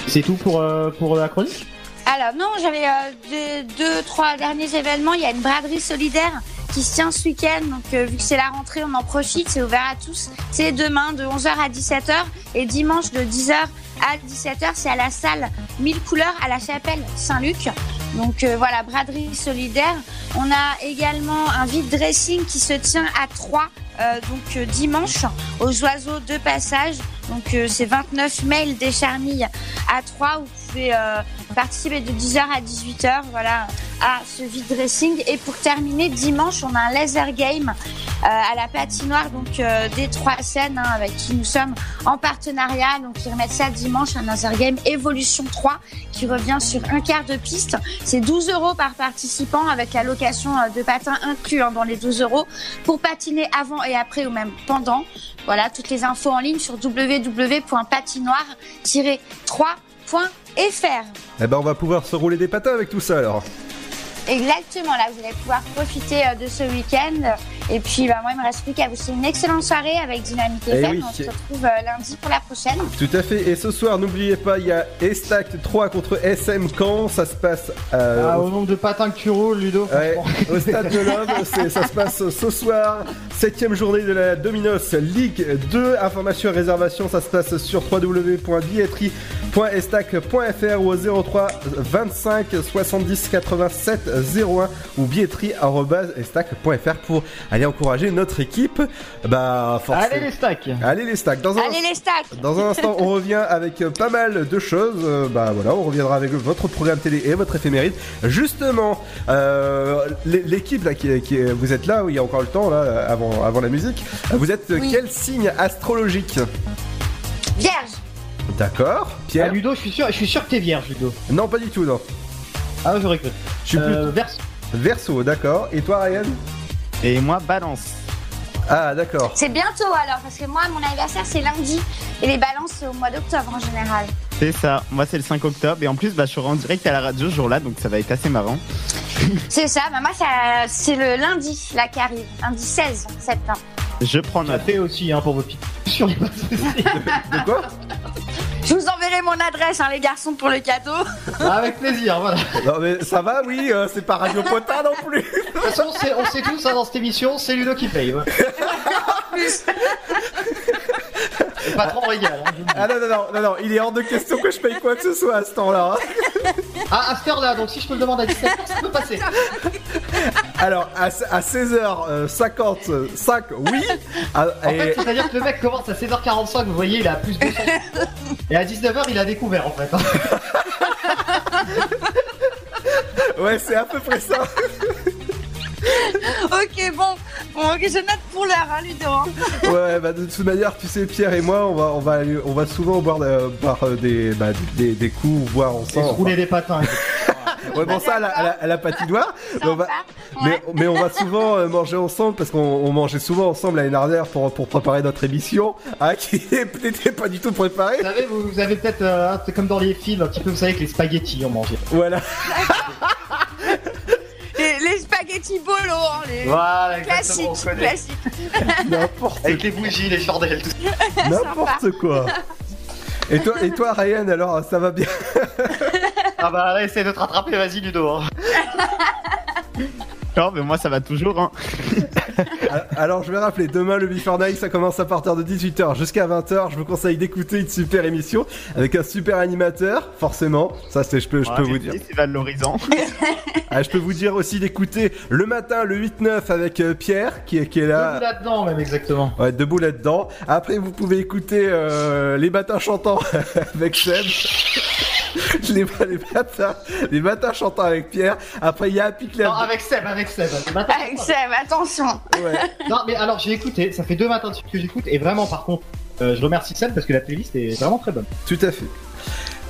C'est tout pour euh, pour la chronique? Alors non, j'avais euh, deux, trois derniers événements. Il y a une braderie solidaire qui se tient ce week-end. Donc euh, vu que c'est la rentrée, on en profite. C'est ouvert à tous. C'est demain de 11h à 17h et dimanche de 10h à 17h. C'est à la salle 1000 couleurs à la chapelle Saint-Luc. Donc euh, voilà, braderie solidaire. On a également un vide dressing qui se tient à 3 donc dimanche aux oiseaux de passage. Donc c'est 29 mails des charmilles à 3 où vous pouvez euh, participer de 10h à 18h voilà à ce vide dressing et pour terminer dimanche on a un laser game euh, à la patinoire donc euh, des trois scènes hein, avec qui nous sommes en partenariat. Donc ils remettent ça dimanche un laser game Evolution 3 qui revient sur un quart de piste. C'est 12 euros par participant avec la location de patins inclus hein, dans les 12 euros pour patiner avant et après ou même pendant. Voilà toutes les infos en ligne sur www.patinoire-3.fr Eh ben, on va pouvoir se rouler des patins avec tout ça alors. Exactement, là vous allez pouvoir profiter euh, de ce week-end. Et puis bah, moi il me reste plus qu'à vous souhaiter une excellente soirée avec Dynamique Eh FM. oui. On se retrouve euh, lundi pour la prochaine. Tout à fait. Et ce soir, n'oubliez pas, il y a Estac 3 contre SM Caen. Ça se passe euh, Ah, au- au nombre de patins que tu roules, Ludo. Ouais, au stade de l'Homme, ça se passe ce soir, septième journée de la Dominos Ligue 2. Informations et réservations, ça se passe sur www.billetterie.estac.fr ou au 03 25 70 87 01 ou billetterie.estac.fr pour aller encourager notre équipe. Bah, forcément. Allez les stacks. Allez les stacks. Dans un Allez les stacks dans un instant, on revient avec euh, pas mal de choses. Euh, bah voilà, on reviendra avec votre programme télé et votre éphéméride. Justement, euh, l'é- l'équipe là qui, est- qui est- vous êtes là, où il y a encore le temps là, avant, avant la musique. Vous êtes Oui. quel signe astrologique? Vierge D'accord, Ah, Pierre. Ludo, je suis sûr, je suis sûr que t'es vierge, Ludo. Non, pas du tout, non. Ah, j'aurais cru. Je suis Euh, plus Verseau. Verseau, d'accord. Et toi, Ryan Et moi, balance. Ah, d'accord. C'est bientôt alors, parce que moi mon anniversaire c'est lundi et les balances c'est au mois d'octobre en général. C'est ça. Moi, c'est le 5 octobre. Et en plus, bah, je serai en direct à la radio ce jour-là, donc ça va être assez marrant. C'est ça, bah moi ça- c'est le lundi là qui arrive, lundi 16 septembre. Je prends Ça note. fait aussi hein, pour vos petites. Sur les De quoi? Je vous enverrai mon adresse, hein, les garçons, pour le cadeau. Ah, Avec plaisir, voilà. Non, mais ça va, oui, euh, c'est pas Radio Potin non plus. De toute façon, on sait, on sait tous hein, dans cette émission, c'est Ludo qui paye. ouais. Le patron régale. hein. Ah non, non, non, non, il est hors de question que je paye quoi que ce soit à ce temps-là. hein. Ah, à cette heure-là, donc si je te le demande à 17h, ça peut passer. Alors, à, à 16h55, oui. Ah, En et- fait, c'est-à-dire que le mec commence à 16h45, vous voyez, il a plus de 200. Et à 19h, il a découvert en fait. ouais, c'est à peu près ça. ok, bon. Bon, ok, je note pour l'heure, hein, Ludo. hein. Ouais, bah de toute manière, tu sais, Pierre et moi, on va, on va, aller- on va souvent boire, euh, boire euh, des, bah, des, des coups, boire Et ensemble. rouler des patins. Ouais, bon, ça, à la, à la- à la patinoire. Mais on, va, mais, mais on va souvent euh, manger ensemble parce qu'on on mangeait souvent ensemble l'année dernière pour, pour préparer notre émission, hein, qui n'était pas du tout préparée. Vous savez, vous, vous avez peut-être, euh, c'est comme dans les films, un petit peu, vous savez, que les spaghettis on mangeait. Voilà. Bolo, hein, les Voilà, exactement, classiques, on connaît. classiques. N'importe Avec les bougies, les chandelles, tout ça. N'importe quoi. Et toi, et toi, Ryan, alors, ça va bien? Ah bah là, essaye de te rattraper, vas-y Ludo. hein. Non, mais moi, ça va toujours. Hein. Alors, je vais rappeler, demain, le Before Night, ça commence à partir de 18h jusqu'à 20h. Je vous conseille d'écouter une super émission avec un super animateur, forcément. Ça, c'est, je peux, je peux vous dire. C'est valorisant. Ah, je peux vous dire aussi d'écouter le matin, le 8-9 avec euh, Pierre, qui, est- qui est Debout là. là-dedans, même exactement. Ouais, debout là-dedans. Après, vous pouvez écouter euh, les matins chantants avec Seb. les, les matins, les matins chantants avec Pierre. Après, il y a Happy Club. Non, avec Seb, avec Seb. Avec Seb, attention. non, mais alors j'ai écouté, ça fait deux matins de suite que j'écoute, et vraiment, par contre, euh, je remercie Seb parce que la playlist est vraiment très bonne. Tout à fait.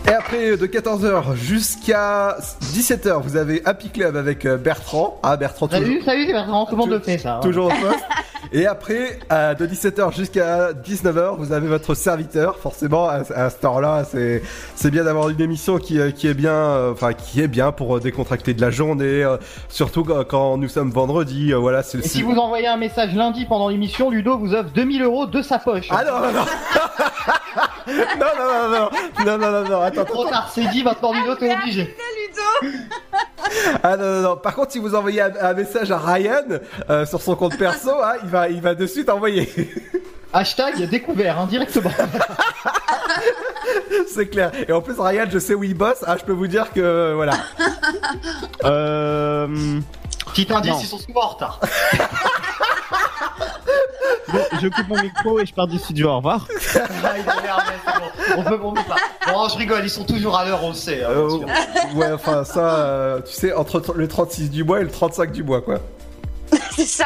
Et après, de 14h jusqu'à 17h, vous avez Happy Club avec euh, Bertrand. Ah, Bertrand, toujours. Salut, salut, Bertrand, tout le monde le fait, ça. Hein. Toujours au poste. Et après, de 17h jusqu'à 19h, vous avez votre serviteur. Forcément, à, à cette heure-là, c'est, bien d'avoir une émission qui, euh, qui est bien, euh, enfin, qui est bien pour décontracter de la journée, surtout quand nous sommes vendredi. Voilà, Et si vous envoyez un message lundi pendant l'émission, Ludo vous offre 2000 euros de sa poche. Ah non, non, non! non, non, non, non, non, non, non, non attends, Trop tard, c'est dit, maintenant Ludo, t'es obligé. Ah non, non, non. Par contre, si vous envoyez un, un message à Ryan euh, sur son compte perso, hein, il va, il va de suite envoyer. Hashtag découvert, hein, directement. C'est clair. Et en plus, Ryan, je sais où il bosse. Ah, je peux vous dire que euh, voilà. Euh... Petit indice, ils sont souvent en retard. Bon, je coupe mon micro et je pars du studio. Au revoir. Ah, il c'est bon. On peut, on peut pas. Bon, je rigole, ils sont toujours à l'heure, on le sait. hein, bien Euh, sûr. ouais, enfin ça, euh, tu sais, entre le 36 du mois et le 35 du mois, quoi. C'est ça.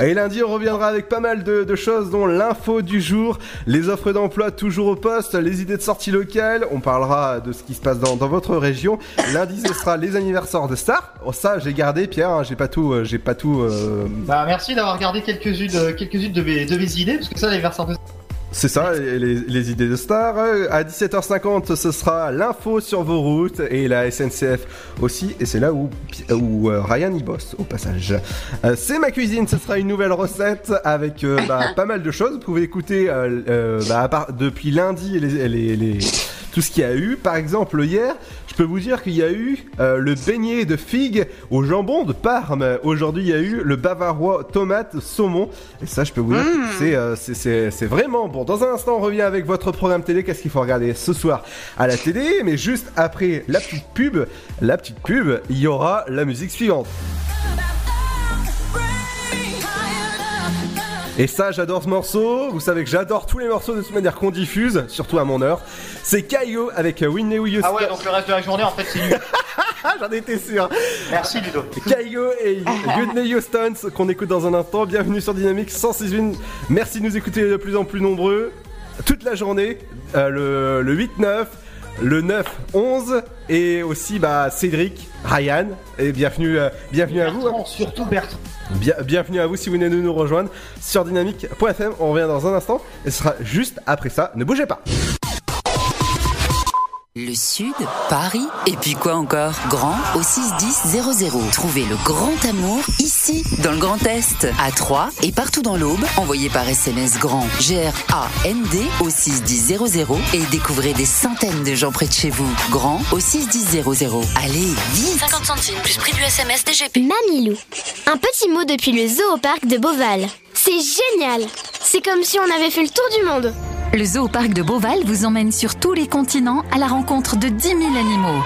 Et lundi, on reviendra avec pas mal de, choses, dont l'info du jour, les offres d'emploi toujours au poste, les idées de sortie locale. On parlera de ce qui se passe dans, votre région. Lundi, ce sera les anniversaires de stars. Oh, ça, j'ai gardé, Pierre. hein, j'ai pas tout, euh, pas tout. euh, Bah, merci d'avoir gardé quelques-unes de, quelques-unes de mes, idées, parce que ça, versants de. C'est ça, les, idées de stars. Euh, À 17h50, ce sera l'info sur vos routes et la SNCF aussi. Et c'est là où, où euh, Ryan y bosse, au passage. Euh, c'est ma cuisine, ce sera une nouvelle recette avec bah, pas mal de choses. Vous pouvez écouter euh, bah, depuis lundi les, les- les- tout ce qu'il y a eu. Par exemple, hier, je peux vous dire qu'il y a eu euh, le beignet de figues au jambon de Parme. Aujourd'hui, il y a eu le bavarois tomate saumon. Et ça, je peux vous dire que c'est euh, c'est c'est vraiment bon. Dans un instant, on revient avec votre programme télé. Qu'est-ce qu'il faut regarder ce soir à la télé? Mais juste après la petite pub, la petite pub, il y aura la musique suivante. Et ça, j'adore ce morceau. Vous savez que j'adore tous les morceaux de toute manière qu'on diffuse, surtout à mon heure. C'est Kaio avec Whitney Houston. Ah ouais, donc le reste de la journée, en fait, c'est nul. J'en étais sûr. Merci, Ludo. Kaigo et Whitney Houston qu'on écoute dans un instant. Bienvenue sur Dynamique 106.1. Merci de nous écouter de plus en plus nombreux toute la journée. Euh, le, le 8-9, le 9-11 et aussi bah, Cédric, Ryan. Et bienvenue, euh, bienvenue à vous. Bertrand, surtout Bertrand. Bien- bienvenue à vous si vous venez de nous rejoindre sur dynamique.fm. On revient dans un instant et ce sera juste après ça. Ne bougez pas. Le Sud, Paris, et puis quoi encore? Grand au 61000. Trouvez le grand amour ici, dans le Grand Est, à Troyes et partout dans l'Aube. Envoyez par SMS grand G-R-A-N-D au 61000 et découvrez des centaines de gens près de chez vous. Grand au 61000. Allez, vite 50 centimes plus prix du SMS DGP. Mamilou. Un petit mot depuis le zoo au parc de Beauval. C'est génial C'est comme si on avait fait le tour du monde. Le zoo au parc de Beauval vous emmène sur tous les continents à la rencontre de 10 000 animaux.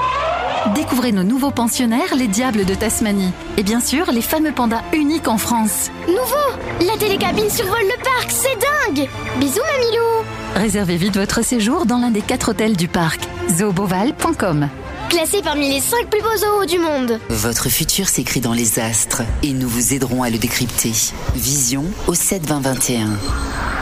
Découvrez nos nouveaux pensionnaires, les diables de Tasmanie. Et bien sûr, les fameux pandas uniques en France. Nouveau La télécabine survole le parc, c'est dingue Bisous Mamilou Réservez vite votre séjour dans l'un des quatre hôtels du parc. zooboval.com Classé parmi les 5 plus beaux zoos du monde. Votre futur s'écrit dans les astres et nous vous aiderons à le décrypter. Vision au 7 20 21.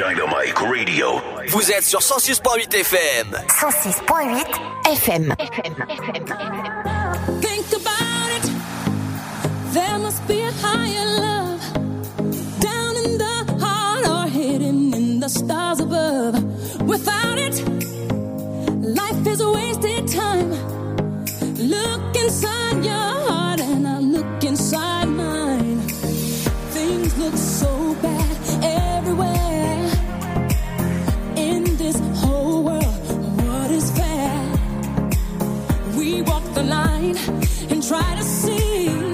Dynamite Radio. Vous êtes sur 106.8 FM. 106.8 FM. FM. Think about it. There must be a higher love. Down in the heart or hidden in the stars above. Without it, life is a wasted time. Look inside your heart and I look inside mine. Things look so bad everywhere. The line and try to see.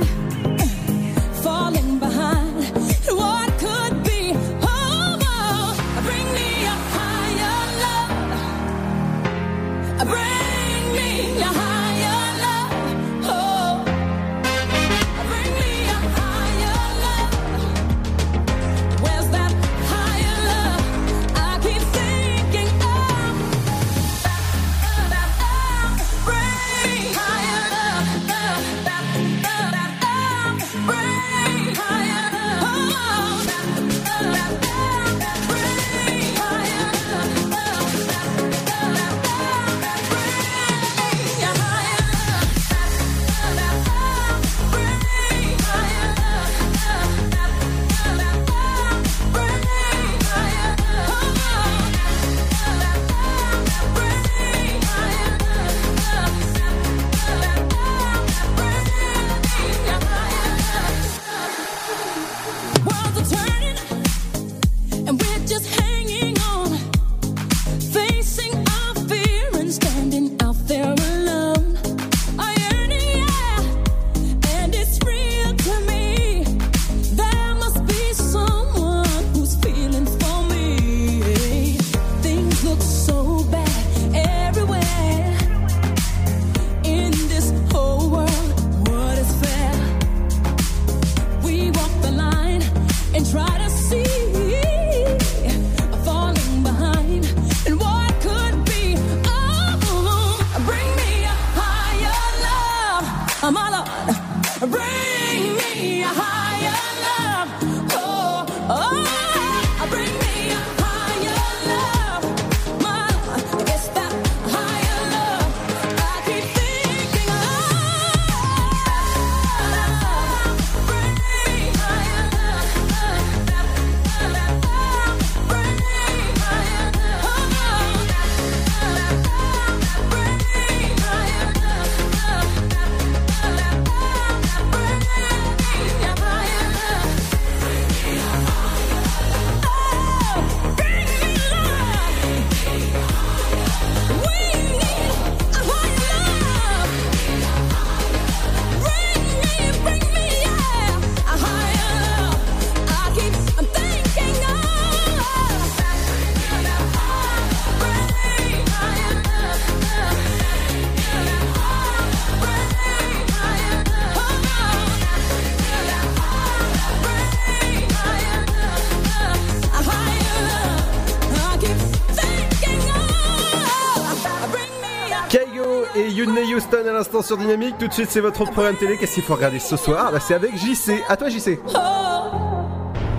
L'instant sur Dynamique. Tout de suite, c'est votre programme télé. Qu'est-ce qu'il faut regarder ce soir? Bah, C'est avec JC. À toi, JC.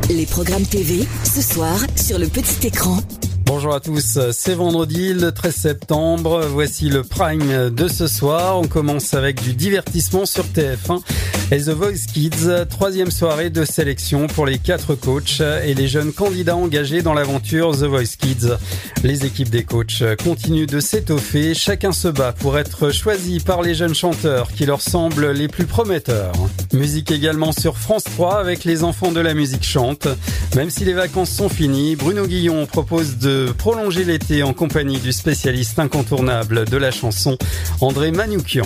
Les programmes TV, ce soir, sur le petit écran. Bonjour à tous, c'est vendredi le 13 septembre, voici le prime de ce soir. On commence avec du divertissement sur TF1 et The Voice Kids, troisième soirée de sélection pour les quatre coachs et les jeunes candidats engagés dans l'aventure The Voice Kids. Les équipes des coachs continuent de s'étoffer, chacun se bat pour être choisi par les jeunes chanteurs qui leur semblent les plus prometteurs. Musique également sur France 3 avec les enfants de la musique chante. Même si les vacances sont finies, Bruno Guillon propose de prolonger l'été en compagnie du spécialiste incontournable de la chanson, André Manoukian.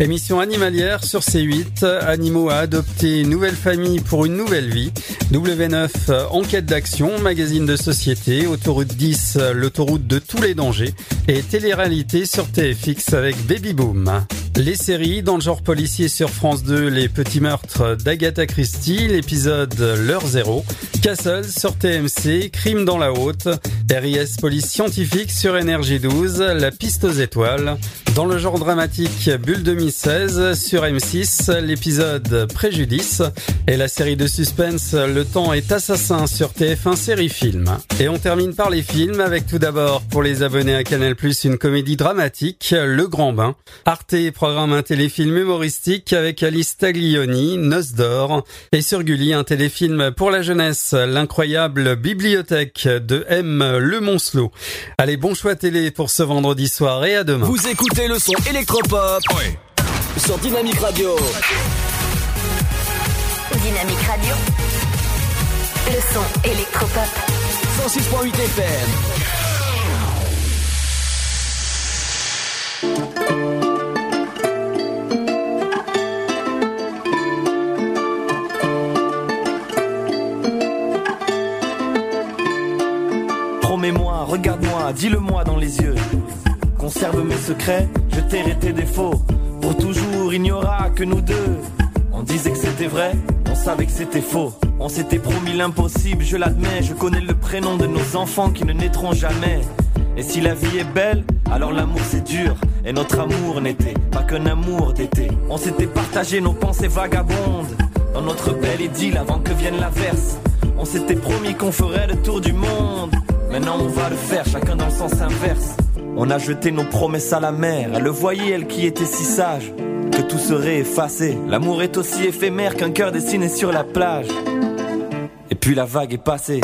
Émission animalière sur C8, Animaux à adopter, nouvelle famille pour une nouvelle vie. W9, enquête d'action, magazine de société, autoroute 10, l'autoroute de tous les dangers. Et télé-réalité sur TFX avec Baby Boom. Les séries dans le genre policier sur France 2, Les Petits Meurtres d'Agatha Christie, l'épisode L'heure zéro. Castle sur TMC, Crime dans la haute. RIS Police Scientifique sur Énergie 12, La piste aux étoiles. Dans le genre dramatique, Bulle 2016 sur M6, l'épisode Préjudice. Et la série de suspense Le temps est assassin sur TF1 série film. Et on termine par les films avec tout d'abord pour les abonnés à Canal+, une comédie dramatique, Le Grand Bain. Arte programme un téléfilm humoristique avec Alice Taglioni, Noce d'or. Et sur Gulli, un téléfilm pour la jeunesse, l'incroyable bibliothèque de M. Le Moncelot. Allez, bon choix télé pour ce vendredi soir et à demain. Vous écoutez le son électropop sur Dynamique Radio. Dynamique Radio. Le son électropop. 106.8 FM. Promets-moi, regarde-moi, dis-le-moi dans les yeux. Conserve mes secrets, je tairai tes défauts. Pour toujours, il n'y aura que nous deux. On disait que c'était vrai, on savait que c'était faux. On s'était promis l'impossible, je l'admets. Je connais le prénom de nos enfants qui ne naîtront jamais. Et si la vie est belle, alors l'amour c'est dur. Et notre amour n'était pas qu'un amour d'été. On s'était partagé nos pensées vagabondes. Dans notre belle idylle avant que vienne l'averse. On s'était promis qu'on ferait le tour du monde. Maintenant on va le faire, chacun dans le sens inverse. On a jeté nos promesses à la mer. Elle le voyait, elle qui était si sage, que tout serait effacé. L'amour est aussi éphémère qu'un cœur dessiné sur la plage. Et puis la vague est passée.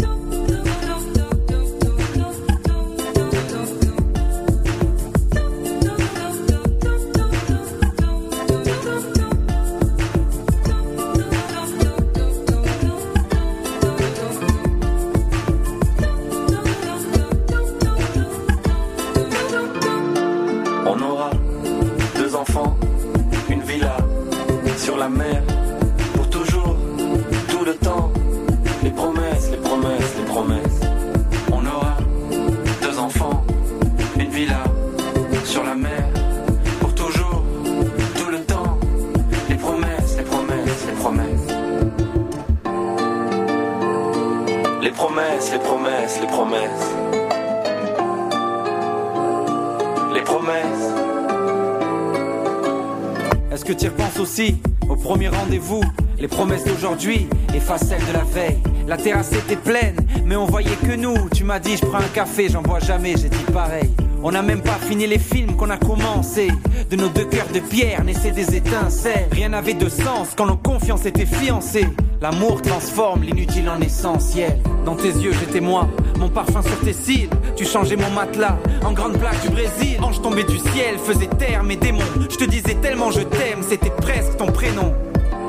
Je prends un café, j'en bois jamais, j'ai dit pareil. On n'a même pas fini les films qu'on a commencé. De nos deux cœurs de pierre naissaient des étincelles. Rien n'avait de sens quand nos confiances étaient fiancées. L'amour transforme l'inutile en essentiel. Dans tes yeux, j'étais moi, mon parfum sur tes cils. Tu changeais mon matelas en grande plaque du Brésil. Ange tombé du ciel, faisait taire mes démons. Je te disais tellement je t'aime, c'était presque ton prénom.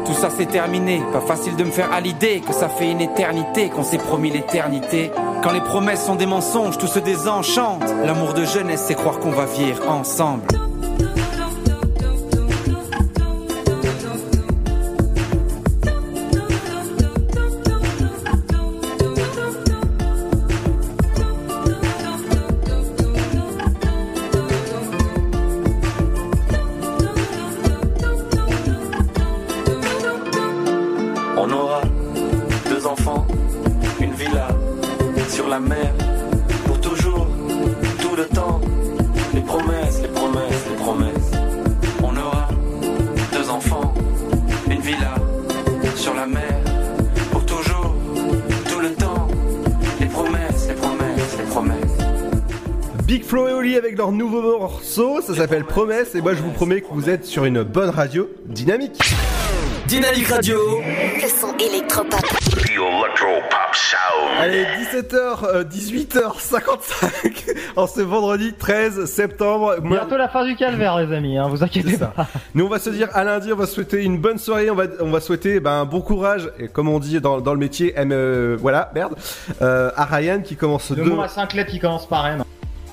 Tout ça c'est terminé, pas facile de me faire à l'idée que ça fait une éternité qu'on s'est promis l'éternité. Quand les promesses sont des mensonges, tout se désenchante. L'amour de jeunesse, c'est croire qu'on va vivre ensemble. Leur nouveau morceau, ça s'appelle Promesse et moi je vous promets que vous êtes sur une bonne radio dynamique. Dynamique Radio. Le son électropop. The Electro Pop Sound. Allez, 17h, euh, 18h55 en ce vendredi 13 septembre. Moi- Bientôt la fin du calvaire, les amis, hein, vous inquiétez ça. pas. Nous on va se dire à lundi, on va souhaiter une bonne soirée, on va, on va souhaiter ben, un bon courage, et comme on dit dans, dans le métier, M, euh, voilà, merde, euh, à Ryan qui commence Deux demain. mots à 5 lettres qui commencent par M.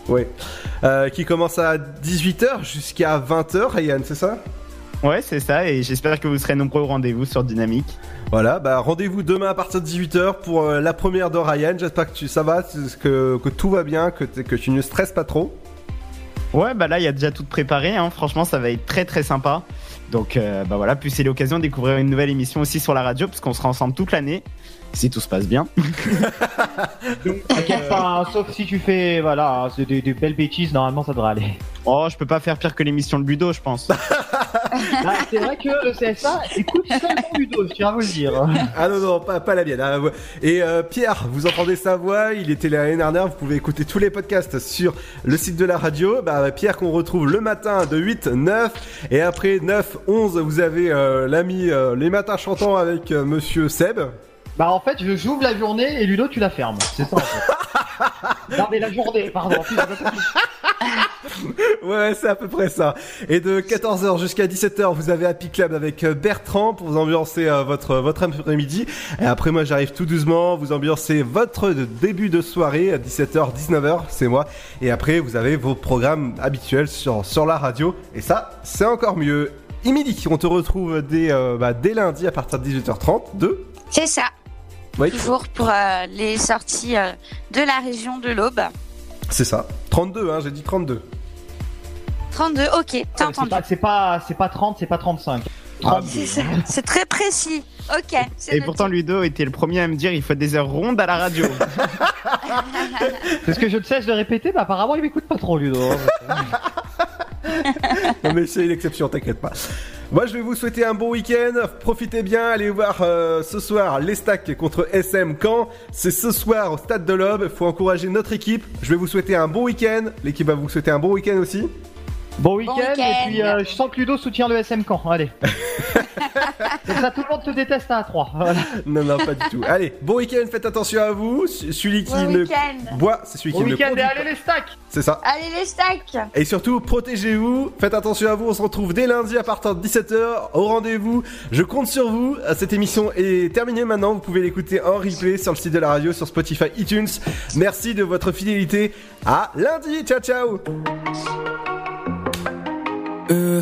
Ouais. Euh, qui commence à 18h jusqu'à 20h, Ryan, c'est ça? Ouais, c'est ça, et j'espère que vous serez nombreux au rendez-vous sur Dynamique. Voilà, bah rendez-vous demain à partir de 18h pour euh, la première de Ryan. J'espère que tu, ça va, que, que tout va bien, que, que tu ne stresses pas trop. Ouais, bah là, il y a déjà tout préparé, hein. franchement, ça va être très très sympa. Donc euh, bah voilà, puis c'est l'occasion de découvrir une nouvelle émission aussi sur la radio, parce qu'on sera ensemble toute l'année, si tout se passe bien. T'inquiète pas, hein, sauf si tu fais voilà, c'est des, des belles bêtises, normalement ça devrait aller. Oh, je peux pas faire pire que l'émission de Ludo, je pense. Ah, c'est vrai que le CSA écoute seulement Ludo, je tiens à vous le dire. Ah non, non, pas, pas la mienne. hein. Et euh, Pierre, vous entendez sa voix, il était là l'année dernière, vous pouvez écouter tous les podcasts sur le site de la radio. Bah, Pierre qu'on retrouve le matin de 8, 9, et après 9, 11, vous avez euh, l'ami euh, Les Matins Chantants avec euh, Monsieur Seb. Bah en fait, je j'ouvre la journée et Ludo tu la fermes. C'est ça en fait. non mais la journée, pardon. Ouais, c'est à peu près ça. Et de 14h jusqu'à 17h, vous avez Happy Club avec euh, Bertrand pour vous ambiancer euh, votre votre après-midi. Et après moi, j'arrive tout doucement, vous ambiancez votre début de soirée à 17h, 19h, c'est moi. Et après, vous avez vos programmes habituels sur sur la radio. Et ça, c'est encore mieux. Emily, on te retrouve dès euh, bah, dès lundi à partir de 18h30 de C'est ça. Oui. Toujours pour euh, les sorties euh, de la région de l'Aube. C'est ça. 32 hein, j'ai dit 32. 32, ok, t'as C'est entendu. pas, c'est pas, c'est pas 30, c'est pas 35. Ah, C'est ça, c'est très précis. Ok, c'est Et noté. pourtant, Ludo était le premier à me dire il faut des heures rondes à la radio. C'est ce que je ne cesse de répéter, mais apparemment il m'écoute pas trop Ludo. Non mais c'est une exception, t'inquiète pas. Moi je vais vous souhaiter un bon week-end, profitez bien, allez voir euh, ce soir les stacks contre SM Caen. C'est ce soir au stade de l'Aube, faut encourager notre équipe. Je vais vous souhaiter un bon week-end, l'équipe va vous souhaiter un bon week-end aussi. Bon week-end, et puis euh, je sens que Ludo soutient le SM Camp. Allez. Ça, tout le monde te déteste à 3. Voilà. Non non pas du tout. Allez, bon week-end, faites attention à vous. Celui qui Bon ne week-end. boit, c'est celui Bon qui ne week-end et produit allez les stacks C'est ça. Allez les stacks Et surtout, protégez-vous, faites attention à vous, on se retrouve dès lundi à partir de 17h au rendez-vous. Je compte sur vous, cette émission est terminée maintenant, vous pouvez l'écouter en replay sur le site de la radio, sur Spotify, iTunes. Merci de votre fidélité. À lundi, ciao ciao Euh,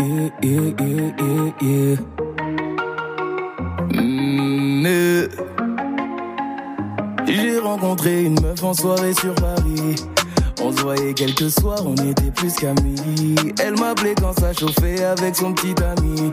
yeah, yeah, yeah, yeah. Mm, euh. J'ai rencontré une meuf en soirée sur Paris. On se voyait quelques soirs, on était plus qu'amis. Elle m'appelait quand ça chauffait avec son petit ami.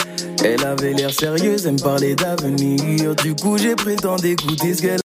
Elle avait l'air sérieuse, elle me parlait d'avenir. Du coup, j'ai prétendu écouter ce qu'elle